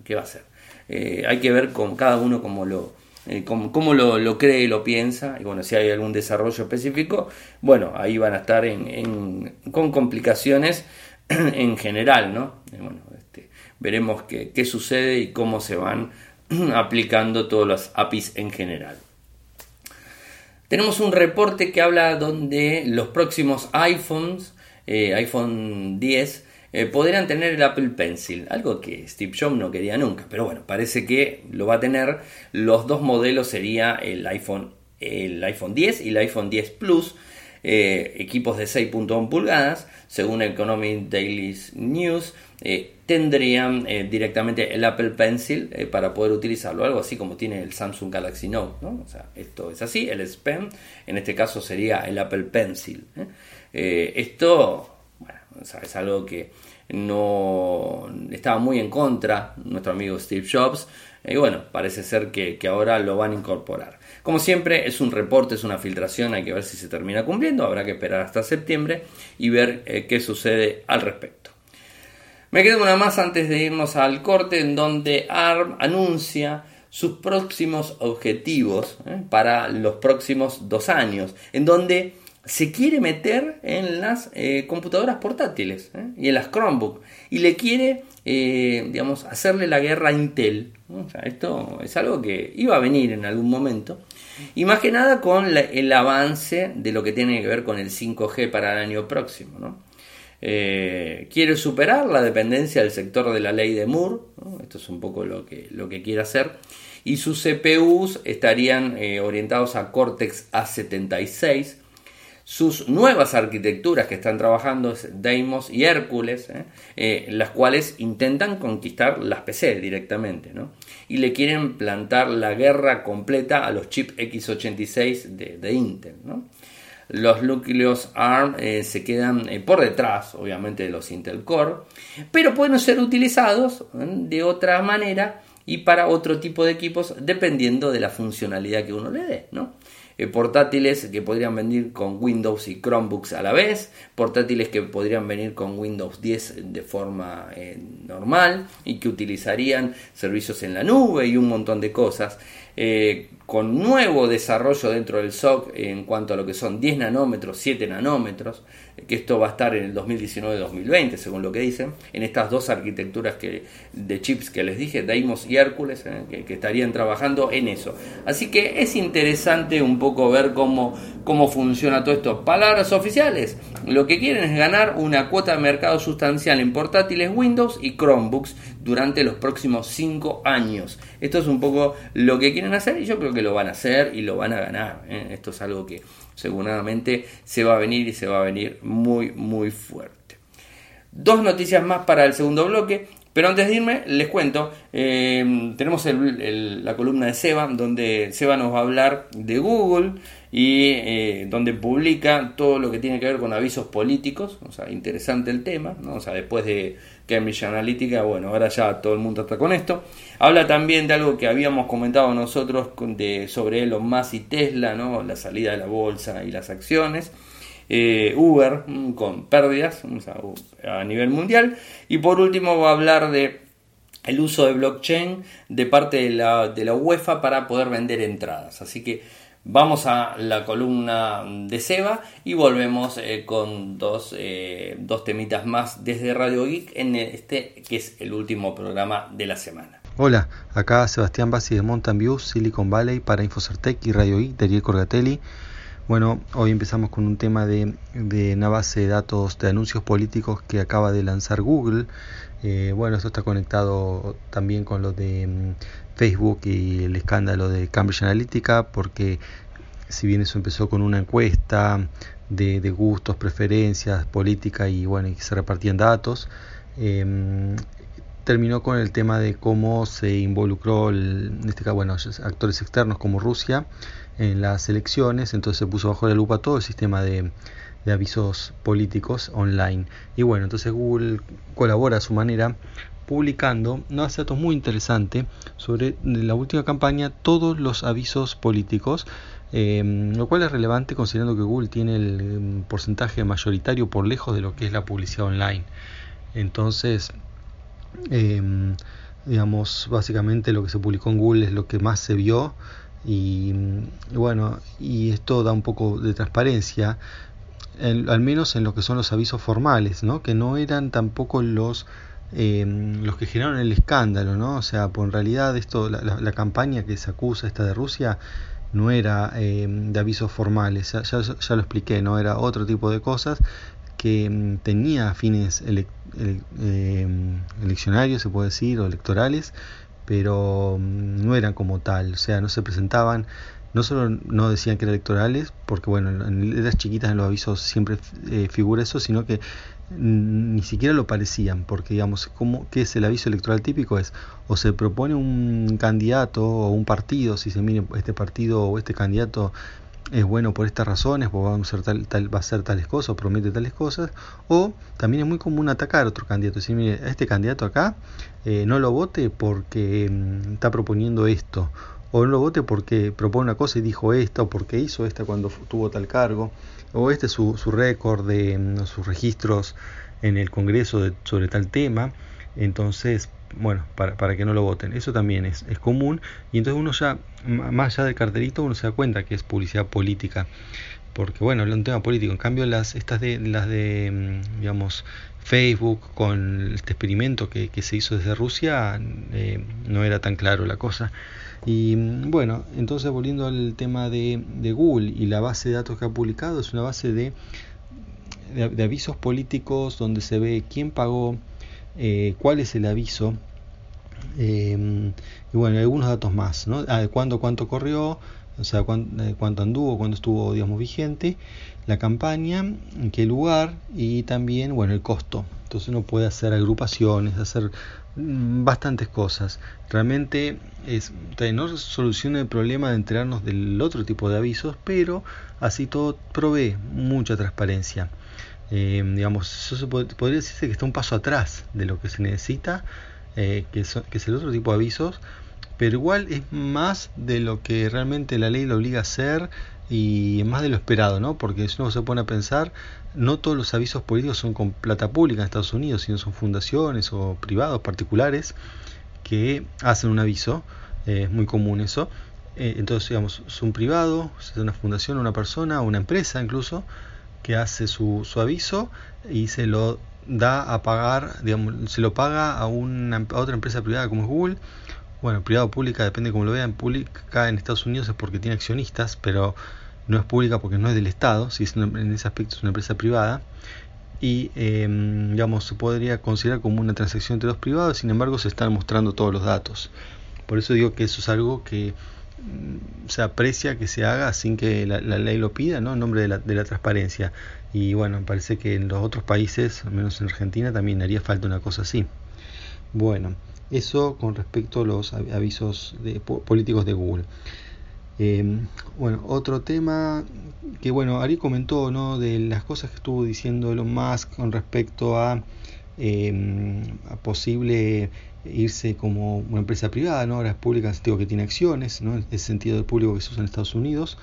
¿Qué va a ser? Eh, hay que ver con cada uno cómo lo, eh, cómo, lo, cree y lo piensa. Y bueno, si hay algún desarrollo específico, bueno, ahí van a estar en, con complicaciones en general, ¿no? bueno, este, veremos qué, qué sucede y cómo se van aplicando todas las APIs en general. Tenemos un reporte que habla donde los próximos iPhones, eh, iPhone 10, eh, podrían tener el Apple Pencil, algo que Steve Jobs no quería nunca, pero bueno, parece que lo va a tener. Los dos modelos sería el iPhone, el iPhone 10 y el iPhone 10 Plus, eh, equipos de 6.1 pulgadas, según Economic Daily News. Eh, tendrían directamente el Apple Pencil para poder utilizarlo, algo así como tiene el Samsung Galaxy Note, ¿no? Esto es así, el S Pen, en este caso sería el Apple Pencil. esto, bueno, es algo que no estaba muy en contra nuestro amigo Steve Jobs y bueno, parece ser que, ahora lo van a incorporar. Como siempre, es un reporte, es una filtración, hay que ver si se termina cumpliendo, habrá que esperar hasta septiembre y ver eh, qué sucede al respecto. Me quedo una más antes de irnos al corte en donde ARM anuncia sus próximos objetivos eh, para los próximos dos años, en donde se quiere meter en las eh, computadoras portátiles ¿eh? y en las Chromebook y le quiere, eh, digamos, hacerle la guerra a Intel. esto es algo que iba a venir en algún momento y más que nada con el avance de lo que tiene que ver con el 5G para el año próximo. Quiere superar la dependencia del sector de la ley de Moore, esto es un poco lo que, lo que quiere hacer, y sus CPUs estarían orientados a Cortex A76, sus nuevas arquitecturas que están trabajando es Deimos y Hércules, ¿eh? Eh, las cuales intentan conquistar las PC directamente, ¿no? y le quieren plantar la guerra completa a los chips x86 de, Intel. ¿no? Los núcleos ARM eh, se quedan por detrás, obviamente, de los Intel Core, pero pueden ser utilizados de otra manera y para otro tipo de equipos dependiendo de la funcionalidad que uno le dé. ¿no? Eh, portátiles que podrían venir con Windows y Chromebooks a la vez, portátiles que podrían venir con Windows 10 de forma eh, normal y que utilizarían servicios en la nube y un montón de cosas. Eh, con nuevo desarrollo dentro del SOC en cuanto a lo que son 10 nanómetros, 7 nanómetros, que esto va a estar en el 2019-2020, según lo que dicen, en estas dos arquitecturas que, de chips que les dije, Deimos y Hércules, eh, que, estarían trabajando en eso. Así que es interesante un poco ver cómo, cómo funciona todo esto. Palabras oficiales, lo que quieren es ganar una cuota de mercado sustancial en portátiles Windows y Chromebooks durante los próximos 5 años. Esto es un poco lo que quieren hacer y yo creo que lo van a hacer y lo van a ganar. ¿eh? Esto es algo que seguramente se va a venir y se va a venir muy muy fuerte. Dos noticias más para el segundo bloque. Pero antes de irme, les cuento, eh, tenemos la columna de Seba, donde Seba nos va a hablar de Google y eh, donde publica todo lo que tiene que ver con avisos políticos, o sea, interesante el tema, o sea, después de Cambridge Analytica, bueno, ahora ya todo el mundo está con esto. Habla también de algo que habíamos comentado nosotros de, sobre Elon Musk y Tesla, ¿no? la salida de la bolsa y las acciones. Eh, Uber mm, con pérdidas a nivel mundial. Y por último va a hablar de el uso de blockchain de parte de la, de la UEFA para poder vender entradas. Así que Vamos a la columna de Seba y volvemos eh, con dos, eh, dos temitas más desde Radio Geek en este que es el último programa de la semana. Hola, acá Sebastián Bassi de Mountain View, Silicon Valley para Infocertec y Radio Geek de Ariel Corgatelli. Bueno, hoy empezamos con un tema de, una base de datos de anuncios políticos que acaba de lanzar Google. Eh, bueno, esto está conectado también con lo de mm, Facebook y el escándalo de Cambridge Analytica, porque si bien eso empezó con una encuesta de, gustos, preferencias, política y bueno, y se repartían datos, em, terminó con el tema de cómo se involucró, en este caso, bueno, actores externos como Rusia en las elecciones, entonces se puso bajo la lupa todo el sistema de, avisos políticos online. Y bueno, entonces Google colabora a su manera publicando unos datos muy interesantes sobre la última campaña todos los avisos políticos, em, lo cual es relevante considerando que Google tiene el em, porcentaje mayoritario por lejos de lo que es la publicidad online. Entonces, em, digamos, básicamente lo que se publicó en Google es lo que más se vio y, bueno, y esto da un poco de transparencia, al menos en lo que son los avisos formales, ¿no? que no eran tampoco los em, los que generaron el escándalo, ¿no? O sea, por en realidad esto, la, campaña que se acusa esta de Rusia no era em, de avisos formales, ya, lo expliqué, no era otro tipo de cosas que em, tenía fines eleccionarios, se puede decir, o electorales, pero no eran como tal, o sea, no se presentaban, no solo no decían que eran electorales, porque bueno, en letras chiquitas en los avisos siempre eh, figura eso, sino que ni siquiera lo parecían, porque digamos, ¿cómo, ¿qué es el aviso electoral típico? Es o se propone un candidato o un partido, si se mire este partido o este candidato es bueno por estas razones, pues va a hacer, tal, va a hacer tales cosas, o promete tales cosas, o también es muy común atacar a otro candidato, decir, mire, este candidato acá eh, no lo vote porque mm, está proponiendo esto, o no lo vote porque propone una cosa y dijo esto, o porque hizo esta cuando tuvo tal cargo, o este es su, su récord de mm, sus registros en el Congreso de, sobre tal tema, entonces bueno, para, para, que no lo voten. Eso también es, es, común. Y entonces uno ya, más allá del cartelito, uno se da cuenta que es publicidad política. Porque bueno, es un tema político. En cambio, las, estas de, las de, mm, digamos, Facebook, con este experimento que, que se hizo desde Rusia, eh, no era tan claro la cosa. Y mm, bueno, entonces volviendo al tema de, de, Google y la base de datos que ha publicado, es una base de, de avisos políticos donde se ve quién pagó, eh, cuál es el aviso em, y bueno, algunos datos más, ¿no? Ah, cuándo, cuánto corrió, o sea, eh, cuánto, anduvo, cuándo estuvo, digamos, vigente, la campaña, en qué lugar y también, bueno, el costo. Entonces uno puede hacer agrupaciones, hacer mm, bastantes cosas. Realmente es, no soluciona el problema de enterarnos del otro tipo de avisos, pero así todo provee mucha transparencia. Eh, digamos, eso se podría decirse que está un paso atrás de lo que se necesita, eh, que, que, es el otro tipo de avisos, pero igual es más de lo que realmente la ley lo obliga a hacer y más de lo esperado, ¿no? Porque si uno se pone a pensar, no todos los avisos políticos son con plata pública en Estados Unidos, sino son fundaciones o privados, particulares, que hacen un aviso, eh, es muy común eso. entonces, digamos, es un privado, es una fundación, una persona, una empresa incluso, que hace su, su aviso y se lo da a pagar, digamos, se lo paga a, una, otra empresa privada como es Google. Bueno, privada o pública, depende como lo vean. Pública en Estados Unidos es porque tiene accionistas, pero no es pública porque no es del Estado, si es en ese aspecto es una empresa privada. Y, em, digamos, se podría considerar como una transacción entre dos privados, sin embargo, se están mostrando todos los datos. Por eso digo que eso es algo que se aprecia que se haga sin que la, ley lo pida, ¿no? En nombre de la, transparencia. Y bueno, parece que en los otros países, al menos en Argentina, también haría falta una cosa así. Bueno, eso con respecto a los avisos políticos de Google. Em, bueno, otro tema que bueno, Ari comentó, ¿no? De las cosas que estuvo diciendo Elon Musk con respecto a, a posible irse como una empresa privada, ¿no? ahora es pública en el sentido que tiene acciones, ¿no? en el sentido del público que se usa en Estados Unidos,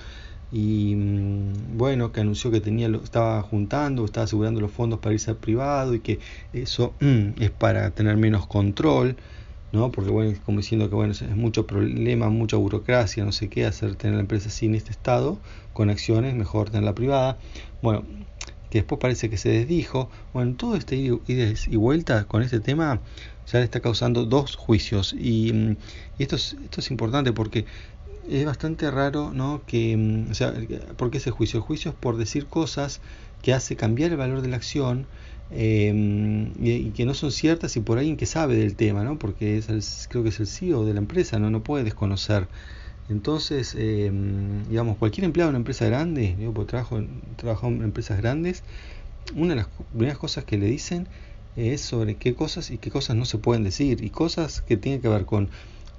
y mm, bueno, que anunció que tenía estaba juntando, estaba asegurando los fondos para irse al privado y que eso mm, es para tener menos control ¿no? Porque bueno, es como diciendo que bueno, es mucho problema, mucha burocracia, no sé qué, hacer tener la empresa en este estado, con acciones, mejor tenerla privada. Bueno, que después parece que se desdijo. Bueno, todo este ida y vuelta con este tema ya le está causando dos juicios. Y, mm, y esto, es, esto es importante porque es bastante raro, ¿no? Que, mm, o sea, ¿por qué ese juicio? El juicio es por decir cosas que hace cambiar el valor de la acción eh, y, que no son ciertas y por alguien que sabe del tema, ¿no? Porque es el, creo que es el CEO de la empresa, ¿no? No puede desconocer. Entonces, eh, digamos, cualquier empleado de una empresa grande, yo trabajo, trabajo en empresas grandes, una de las primeras cosas que le dicen es sobre qué cosas y qué cosas no se pueden decir y cosas que tienen que ver con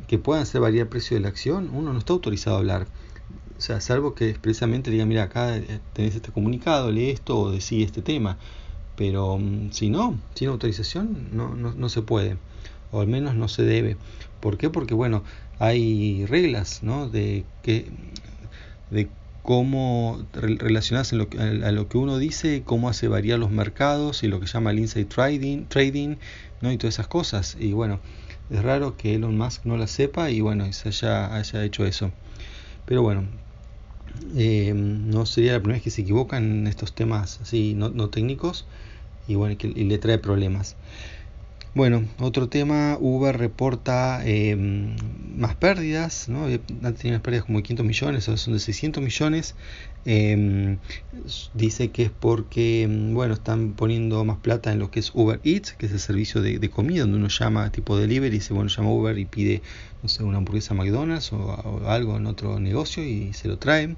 que puedan hacer variar el precio de la acción, uno no está autorizado a hablar. O sea, salvo que expresamente diga, mira, acá eh, tenés este comunicado, lee esto o decí este tema. Pero mm, si no, sin autorización, no, no, no se puede. O al menos no se debe. ¿Por qué? Porque, bueno, hay reglas, ¿no? De que de cómo relacionarse lo a lo que uno dice, cómo hace variar los mercados y lo que llama el inside trading, trading ¿no? y todas esas cosas. Y bueno, es raro que Elon Musk no la sepa y bueno, se haya, haya hecho eso. Pero bueno, eh, no sería la primera vez que se equivocan en estos temas así no, no técnicos y bueno, que, y le trae problemas. Bueno, otro tema, Uber reporta eh, más pérdidas, ¿no? Antes tenía pérdidas como de 500 millones, ahora son de 600 millones. Eh, dice que es porque, bueno, están poniendo más plata en lo que es Uber Eats, que es el servicio de, comida, donde uno llama tipo delivery, dice, bueno, llama Uber y pide no sé, una hamburguesa McDonald's o, algo en otro negocio y se lo traen.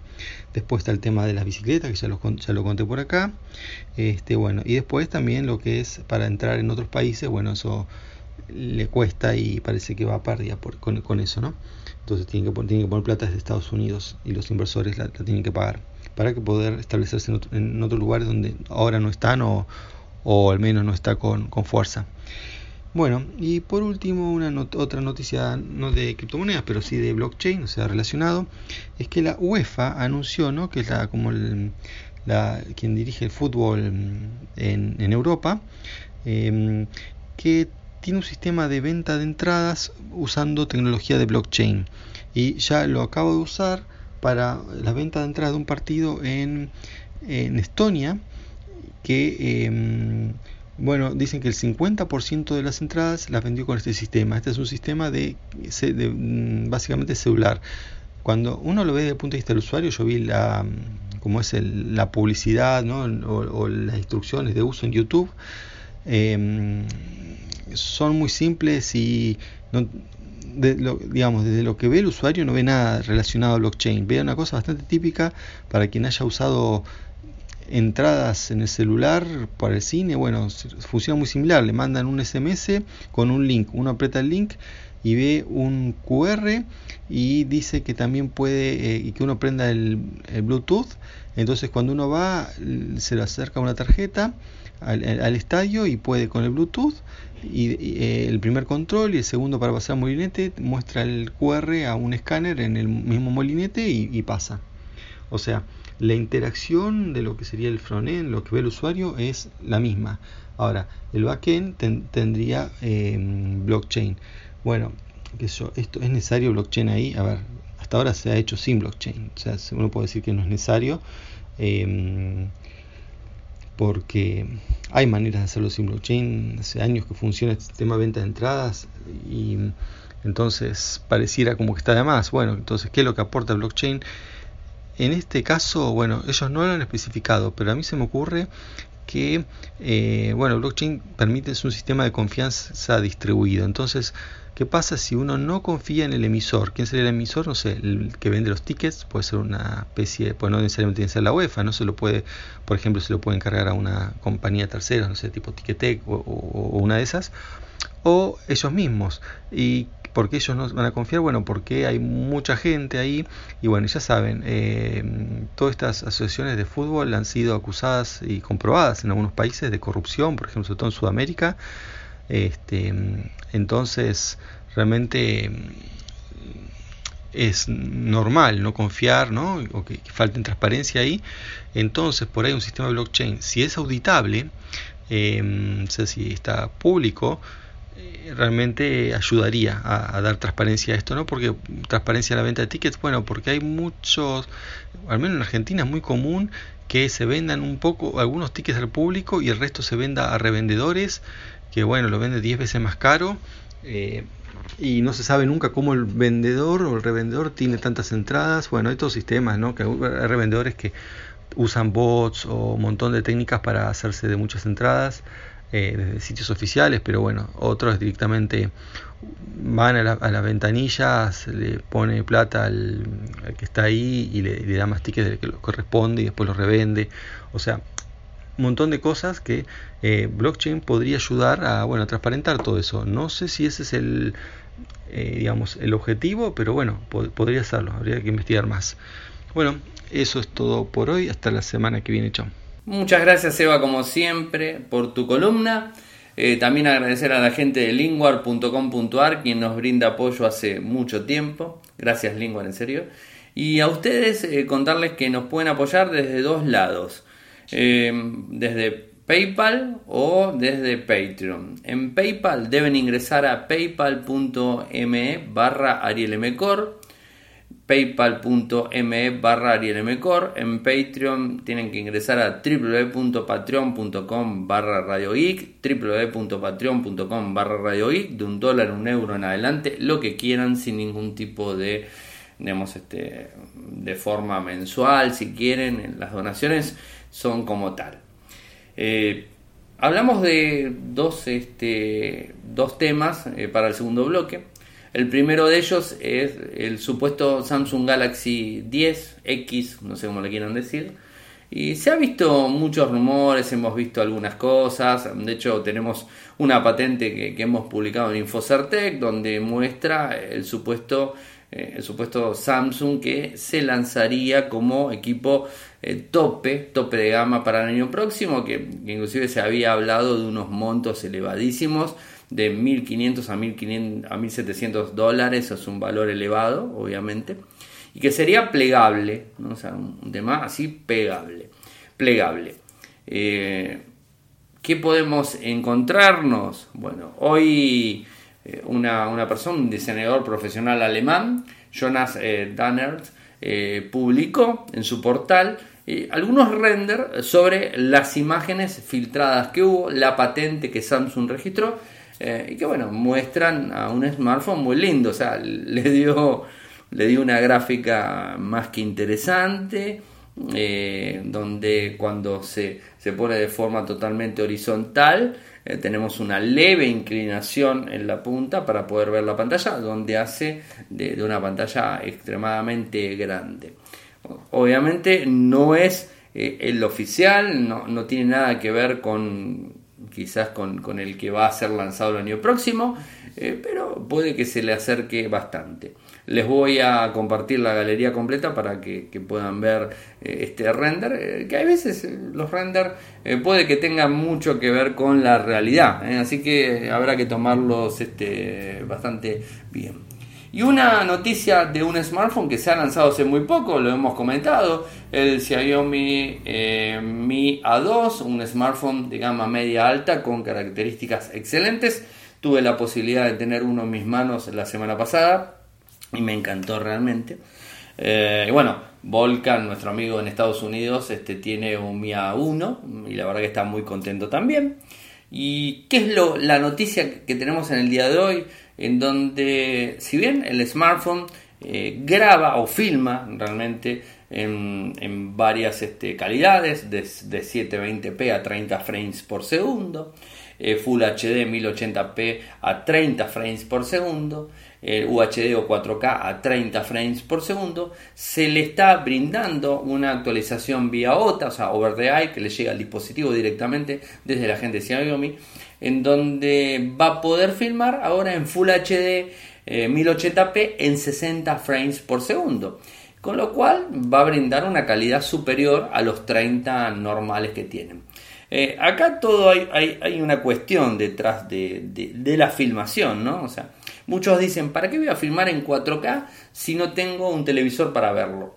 Después está el tema de las bicicletas, que ya lo, ya lo conté por acá. Este, bueno, y después también lo que es para entrar en otros países, bueno, eso le cuesta y parece que va a pérdida por, con, eso, ¿no? Entonces tienen que, tienen que poner plata desde Estados Unidos y los inversores la, tienen que pagar para que poder establecerse en, otros lugares donde ahora no están o, o al menos no está con, con fuerza. Bueno, y por último, una otra noticia no de criptomonedas, pero sí de blockchain, o sea, relacionado, es que la UEFA anunció, ¿no? que es la, como la, quien dirige el fútbol en, en Europa, em, que tiene un sistema de venta de entradas usando tecnología de blockchain. Y ya lo acabo de usar para la venta de entrada de un partido en, en Estonia, que em, bueno, dicen que el 50% de las entradas las vendió con este sistema. Este es un sistema de, mm, básicamente celular. Cuando uno lo ve desde el punto de vista del usuario, yo vi la mm, como es la publicidad o, las instrucciones de uso en YouTube. Em, son muy simples y no, digamos, desde lo que ve el usuario no ve nada relacionado a blockchain. Ve una cosa bastante típica para quien haya usado entradas en el celular para el cine, bueno, funciona muy similar, le mandan un SMS con un link, uno aprieta el link y ve un QR y dice que también puede eh, y que uno prenda el, Bluetooth, entonces cuando uno va se le acerca una tarjeta al, estadio y puede con el Bluetooth y, eh, el primer control y el segundo para pasar molinete muestra el QR a un escáner en el mismo molinete y pasa. O sea, la interacción de lo que sería el frontend, lo que ve el usuario, es la misma. Ahora, el backend tendría em, blockchain. Bueno, que esto es necesario blockchain ahí. A ver, hasta ahora se ha hecho sin blockchain. O sea, uno puede decir que no es necesario. Em, porque hay maneras de hacerlo sin blockchain. Hace años que funciona este sistema de venta de entradas y entonces pareciera como que está de más. Bueno, entonces, ¿qué es lo que aporta blockchain? En este caso, bueno, ellos no lo han especificado, pero a mí se me ocurre que, eh, bueno, blockchain permite un sistema de confianza distribuido. Entonces, ¿qué pasa si uno no confía en el emisor? ¿Quién sería el emisor? No sé, el que vende los tickets puede ser una especie, pues no necesariamente tiene ser la UEFA, no se lo puede, por ejemplo, se lo puede encargar a una compañía tercera, no sé, tipo Ticketek o, o una de esas, o ellos mismos. ¿Y ¿Por qué ellos no van a confiar? Bueno, porque hay mucha gente ahí y bueno, ya saben, eh, todas estas asociaciones de fútbol han sido acusadas y comprobadas en algunos países de corrupción, por ejemplo, sobre todo en Sudamérica. Este, entonces, realmente es normal no confiar, ¿no? O que, que falte transparencia ahí. Entonces, por ahí un sistema de blockchain, si es auditable, eh, no sé si está público, realmente ayudaría a, dar transparencia a esto, ¿no? Porque transparencia a la venta de tickets, bueno, porque hay muchos, al menos en Argentina es muy común que se vendan un poco algunos tickets al público y el resto se venda a revendedores que bueno lo vende 10 veces más caro eh, y no se sabe nunca cómo el vendedor o el revendedor tiene tantas entradas. Bueno hay todos sistemas no que hay revendedores que usan bots o un montón de técnicas para hacerse de muchas entradas eh, desde sitios oficiales pero bueno otros directamente van a, las ventanillas, le pone plata al, que está ahí y le, da más tickets del que corresponde y después lo revende. O sea, un montón de cosas que eh, blockchain podría ayudar a, bueno, a transparentar todo eso. No sé si ese es el, eh, digamos, el objetivo, pero bueno, podría serlo, habría que investigar más. Bueno, eso es todo por hoy, hasta la semana que viene, chao. Muchas gracias Eva como siempre por tu columna. Eh, también agradecer a la gente de linguar.com.ar quien nos brinda apoyo hace mucho tiempo. Gracias Linguar, en serio. Y a ustedes eh, contarles que nos pueden apoyar desde dos lados. Eh, desde PayPal o desde Patreon. En PayPal deben ingresar a paypal.me barra arielmcor paypal.me barra. En Patreon tienen que ingresar a www.patreon.com barra radiogeek, www.patreon.com barra radiogeek, de un dólar, un euro en adelante, lo que quieran sin ningún tipo de, digamos, este, de forma mensual, si quieren, las donaciones son como tal. Eh, hablamos de dos, este, dos temas eh, para el segundo bloque. El primero de ellos es el supuesto Samsung Galaxy 10 X, no sé cómo le quieran decir. Y se ha visto muchos rumores, hemos visto algunas cosas. De hecho, tenemos una patente que, hemos publicado en Infocertec donde muestra el supuesto, eh, el supuesto Samsung que se lanzaría como equipo eh, tope, tope de gama para el año próximo, que, que inclusive se había hablado de unos montos elevadísimos de 1.500 a, 1500, a 1.700 dólares, es un valor elevado, obviamente, y que sería plegable, ¿no? sea, un tema así pegable, plegable. Eh, ¿Qué podemos encontrarnos? Bueno, hoy eh, una, una, persona, un diseñador profesional alemán, Jonas eh, Dannert, eh, publicó en su portal algunos renders sobre las imágenes filtradas que hubo, la patente que Samsung registró eh, y que bueno, muestran a un smartphone muy lindo, o sea, le dio, le dio una gráfica más que interesante, eh, donde cuando se, se, pone de forma totalmente horizontal, eh, tenemos una leve inclinación en la punta para poder ver la pantalla, donde hace de, una pantalla extremadamente grande. Obviamente no es el oficial, no, no tiene nada que ver con, quizás con, el que va a ser lanzado el año próximo, eh, pero puede que se le acerque bastante. Les voy a compartir la galería completa para que, puedan ver eh, este render, eh, que a veces los render puede que tengan mucho que ver con la realidad, así que habrá que tomarlos este, bastante bien. Y una noticia de un smartphone que se ha lanzado hace muy poco, lo hemos comentado, el Xiaomi eh, Mi A2, un smartphone de gama media alta con características excelentes. Tuve la posibilidad de tener uno en mis manos la semana pasada y me encantó realmente. Eh, y bueno, Volcan, nuestro amigo en Estados Unidos, este, tiene un Mi A1 y la verdad que está muy contento también. ¿Y qué es lo, la noticia que tenemos en el día de hoy? En donde, si bien el smartphone eh, graba o filma realmente en, varias este, calidades, de, de 720p a 30 frames por segundo, eh, Full HD 1080p a 30 frames por segundo, UHD o 4K a 30 frames por segundo, se le está brindando una actualización vía OTA, o sea, over the eye, que le llega al dispositivo directamente desde la gente de Xiaomi, en donde va a poder filmar ahora en Full HD 1080p eh, en 60 frames por segundo. Con lo cual va a brindar una calidad superior a los 30 normales que tienen. Eh, acá todo hay, hay, una cuestión detrás de, de, la filmación, ¿no? O sea, muchos dicen, ¿para qué voy a filmar en 4K si no tengo un televisor para verlo?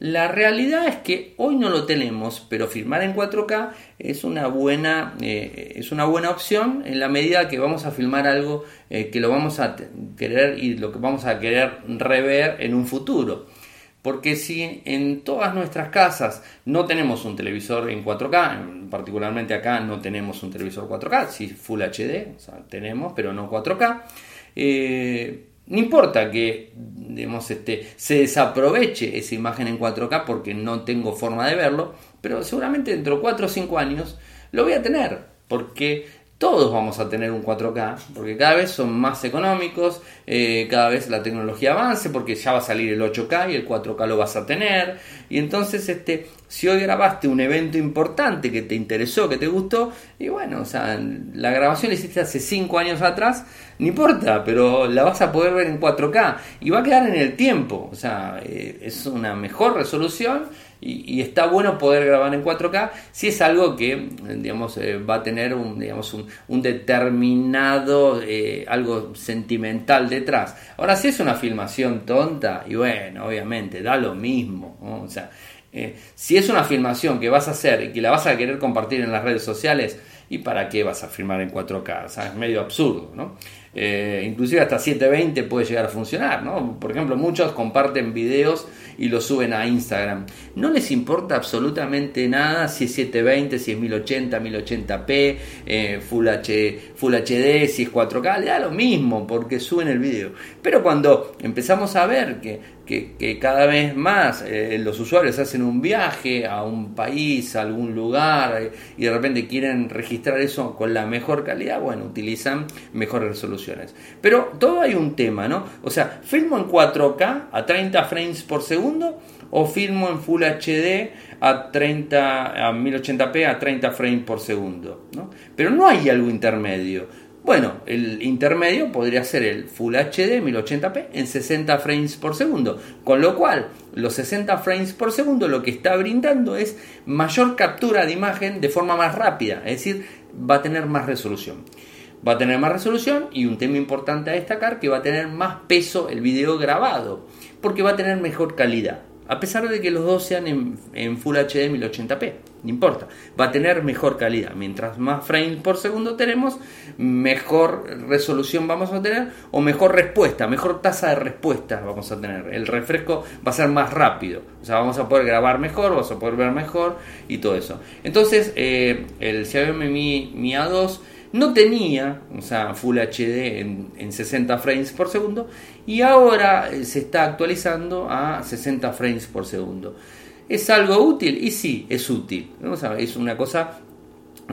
La realidad es que hoy no lo tenemos, pero filmar en 4K es una buena, eh, es una buena opción en la medida que vamos a filmar algo eh, que lo vamos a querer y lo que vamos a querer rever en un futuro. Porque si en todas nuestras casas no tenemos un televisor en 4K, particularmente acá no tenemos un televisor 4K, si Full HD, tenemos, pero no 4K, eh, no importa que digamos, este, se desaproveche esa imagen en 4K porque no tengo forma de verlo, pero seguramente dentro de 4 o 5 años lo voy a tener, porque todos vamos a tener un 4K, porque cada vez son más económicos, eh, cada vez la tecnología avance, porque ya va a salir el 8K y el 4K lo vas a tener. Y entonces, este, si hoy grabaste un evento importante que te interesó, que te gustó, y bueno, o sea, la grabación la hiciste hace 5 años atrás, no importa, pero la vas a poder ver en 4K y va a quedar en el tiempo, o sea, eh, es una mejor resolución y, está bueno poder grabar en 4K si es algo que digamos eh, va a tener un, digamos, un, determinado eh, algo sentimental detrás. Ahora si es una filmación tonta y bueno obviamente da lo mismo o sea eh, si es una filmación que vas a hacer y que la vas a querer compartir en las redes sociales y para qué vas a filmar en 4K o sea, es medio absurdo ¿no? Inclusive hasta 720 puede llegar a funcionar ¿no? por ejemplo muchos comparten videos y lo suben a Instagram. No les importa absolutamente nada si es 720, si es 1080, 1080p, eh, Full, H, Full HD, si es 4K, le da lo mismo porque suben el video. Pero cuando empezamos a ver que que, cada vez más eh, los usuarios hacen un viaje a un país, a algún lugar, y de repente quieren registrar eso con la mejor calidad, bueno, utilizan mejores resoluciones. Pero todo hay un tema, ¿no? O sea, filmo en 4K a 30 frames por segundo o filmo en Full HD a 30 a 1080p a 30 frames por segundo, ¿no? Pero no hay algo intermedio. Bueno, el intermedio podría ser el Full HD 1080p en 60 frames por segundo, con lo cual los 60 frames por segundo lo que está brindando es mayor captura de imagen de forma más rápida, es decir, va a tener más resolución. Va a tener más resolución y un tema importante a destacar que va a tener más peso el video grabado, porque va a tener mejor calidad a pesar de que los dos sean en, Full HD 1080p, no importa, va a tener mejor calidad. Mientras más frames por segundo tenemos, mejor resolución vamos a tener o mejor respuesta, mejor tasa de respuesta vamos a tener. El refresco va a ser más rápido, o sea, vamos a poder grabar mejor, vamos a poder ver mejor y todo eso. Entonces, eh, el Xiaomi Mi, Mi A2 no tenía, o sea, Full HD en, 60 frames por segundo y ahora eh, se está actualizando a 60 frames por segundo. ¿Es algo útil? Y sí, es útil. es una cosa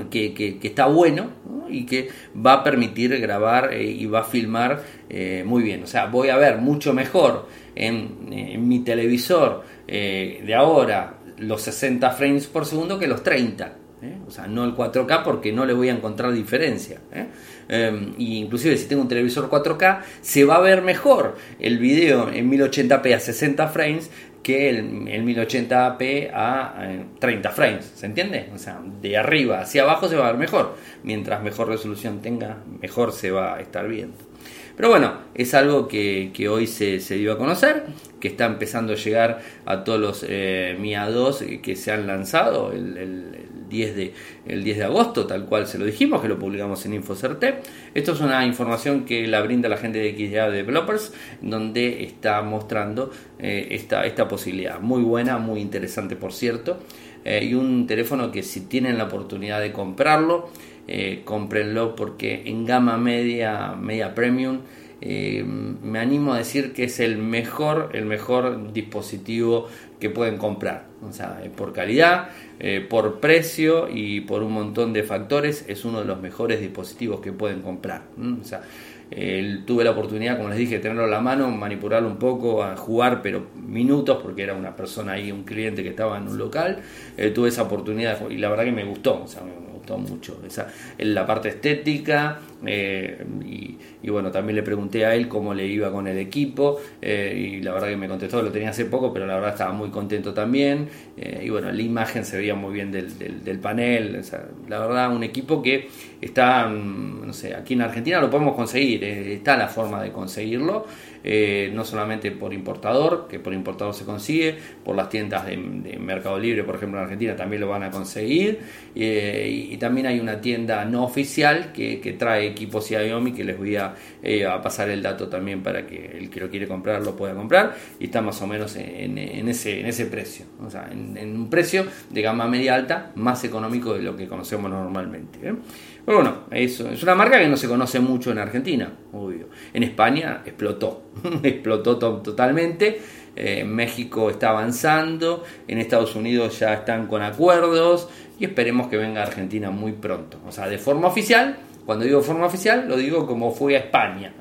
que, está bueno y que va a permitir grabar eh, y va a filmar eh, muy bien. O sea, voy a ver mucho mejor en, en mi televisor de ahora los 60 frames por segundo que los 30. ¿Eh? o sea, no el 4K porque no le voy a encontrar diferencia. ¿eh? Em, y inclusive si tengo un televisor 4K, se va a ver mejor el video en 1080p a 60 frames que el, 1080p a 30 eh, frames, ¿se entiende? O sea, de arriba hacia abajo se va a ver mejor. Mientras mejor resolución tenga, mejor se va a estar viendo. Pero bueno, es algo que, hoy se, dio a conocer, que está empezando a llegar a todos los eh, MIA 2 que se han lanzado el, 10 de, el 10 de agosto, tal cual se lo dijimos, que lo publicamos en InfoCerte. Esto es una información que la brinda la gente de XDA Developers, donde está mostrando eh, esta, esta posibilidad. Muy buena, muy interesante, por cierto. Eh, y un teléfono que si tienen la oportunidad de comprarlo, eh, cómprenlo porque en gama media, media premium, eh, me animo a decir que es el mejor, el mejor dispositivo que pueden comprar. O sea, eh, por calidad, por precio y por un montón de factores, es uno de los mejores dispositivos que pueden comprar. O sea, tuve la oportunidad, como les dije, de tenerlo a la mano, manipularlo un poco, a jugar, pero minutos, porque era una persona ahí, un cliente que estaba en un local. tuve esa oportunidad y la verdad que me gustó. Mucho. Esa, la parte estética eh, y, bueno, también le pregunté a él cómo le iba con el equipo y la verdad que me contestó, lo tenía hace poco, pero la verdad estaba muy contento también. y bueno, la imagen se veía muy bien del, del, panel. la verdad, un equipo que está, mm, no sé, aquí en Argentina lo podemos conseguir, está la forma de conseguirlo. Eh, no solamente por importador, que por importador se consigue, por las tiendas de, Mercado Libre, por ejemplo, en Argentina también lo van a conseguir, eh, y, también hay una tienda no oficial que, trae equipos Xiaomi, que les voy eh, a, pasar el dato también para que el que lo quiere comprar lo pueda comprar, y está más o menos en, ese, en ese precio, o sea, en, un precio de gama media alta más económico de lo que conocemos normalmente. Pero bueno, es una marca que no se conoce mucho en Argentina, obvio. En España explotó, explotó totalmente. Eh, México está avanzando, en Estados Unidos ya están con acuerdos y esperemos que venga a Argentina muy pronto. O sea, de forma oficial, cuando digo forma oficial, lo digo como fue a España.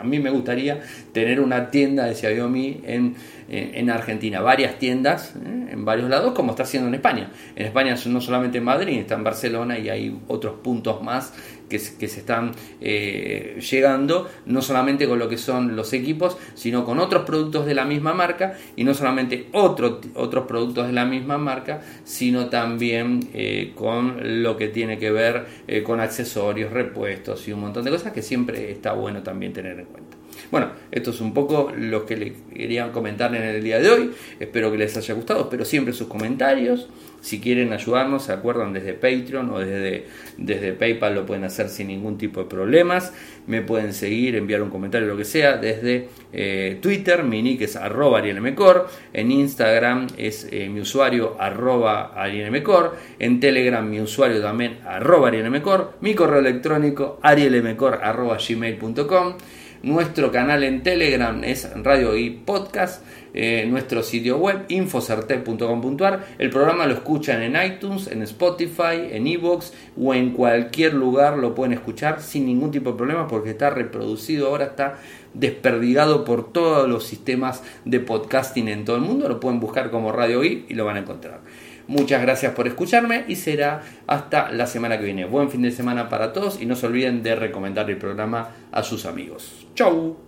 A mí me gustaría tener una tienda de Xiaomi en, en Argentina, varias tiendas ¿eh? en varios lados, como está haciendo en España. En España no solamente en Madrid, está en Barcelona y hay otros puntos más que, se están eh, llegando, no solamente con lo que son los equipos, sino con otros productos de la misma marca, y no solamente otros productos de la misma marca, sino también eh, con lo que tiene que ver eh, con accesorios, repuestos y un montón de cosas que siempre está bueno también tener en cuenta. Bueno, esto es un poco lo que le quería comentar en el día de hoy. Espero que les haya gustado, pero siempre sus comentarios. Si quieren ayudarnos, se acuerdan desde Patreon o desde, desde PayPal lo pueden hacer sin ningún tipo de problemas. Me pueden seguir, enviar un comentario, lo que sea, desde eh, Twitter, mi nick es arroba arielmecor, en Instagram es eh, mi usuario arroba arielmecor, en Telegram mi usuario también arroba arielmecor, mi correo electrónico arielmecor arroba gmail.com. Nuestro canal en Telegram es Radio y Podcast. Eh, nuestro sitio web infocerte.com.ar. El programa lo escuchan en iTunes, en Spotify, en Evox o en cualquier lugar lo pueden escuchar sin ningún tipo de problema porque está reproducido ahora, está desperdigado por todos los sistemas de podcasting en todo el mundo. Lo pueden buscar como Radio I y lo van a encontrar. Muchas gracias por escucharme y será hasta la semana que viene. Buen fin de semana para todos y no se olviden de recomendar el programa a sus amigos. Châu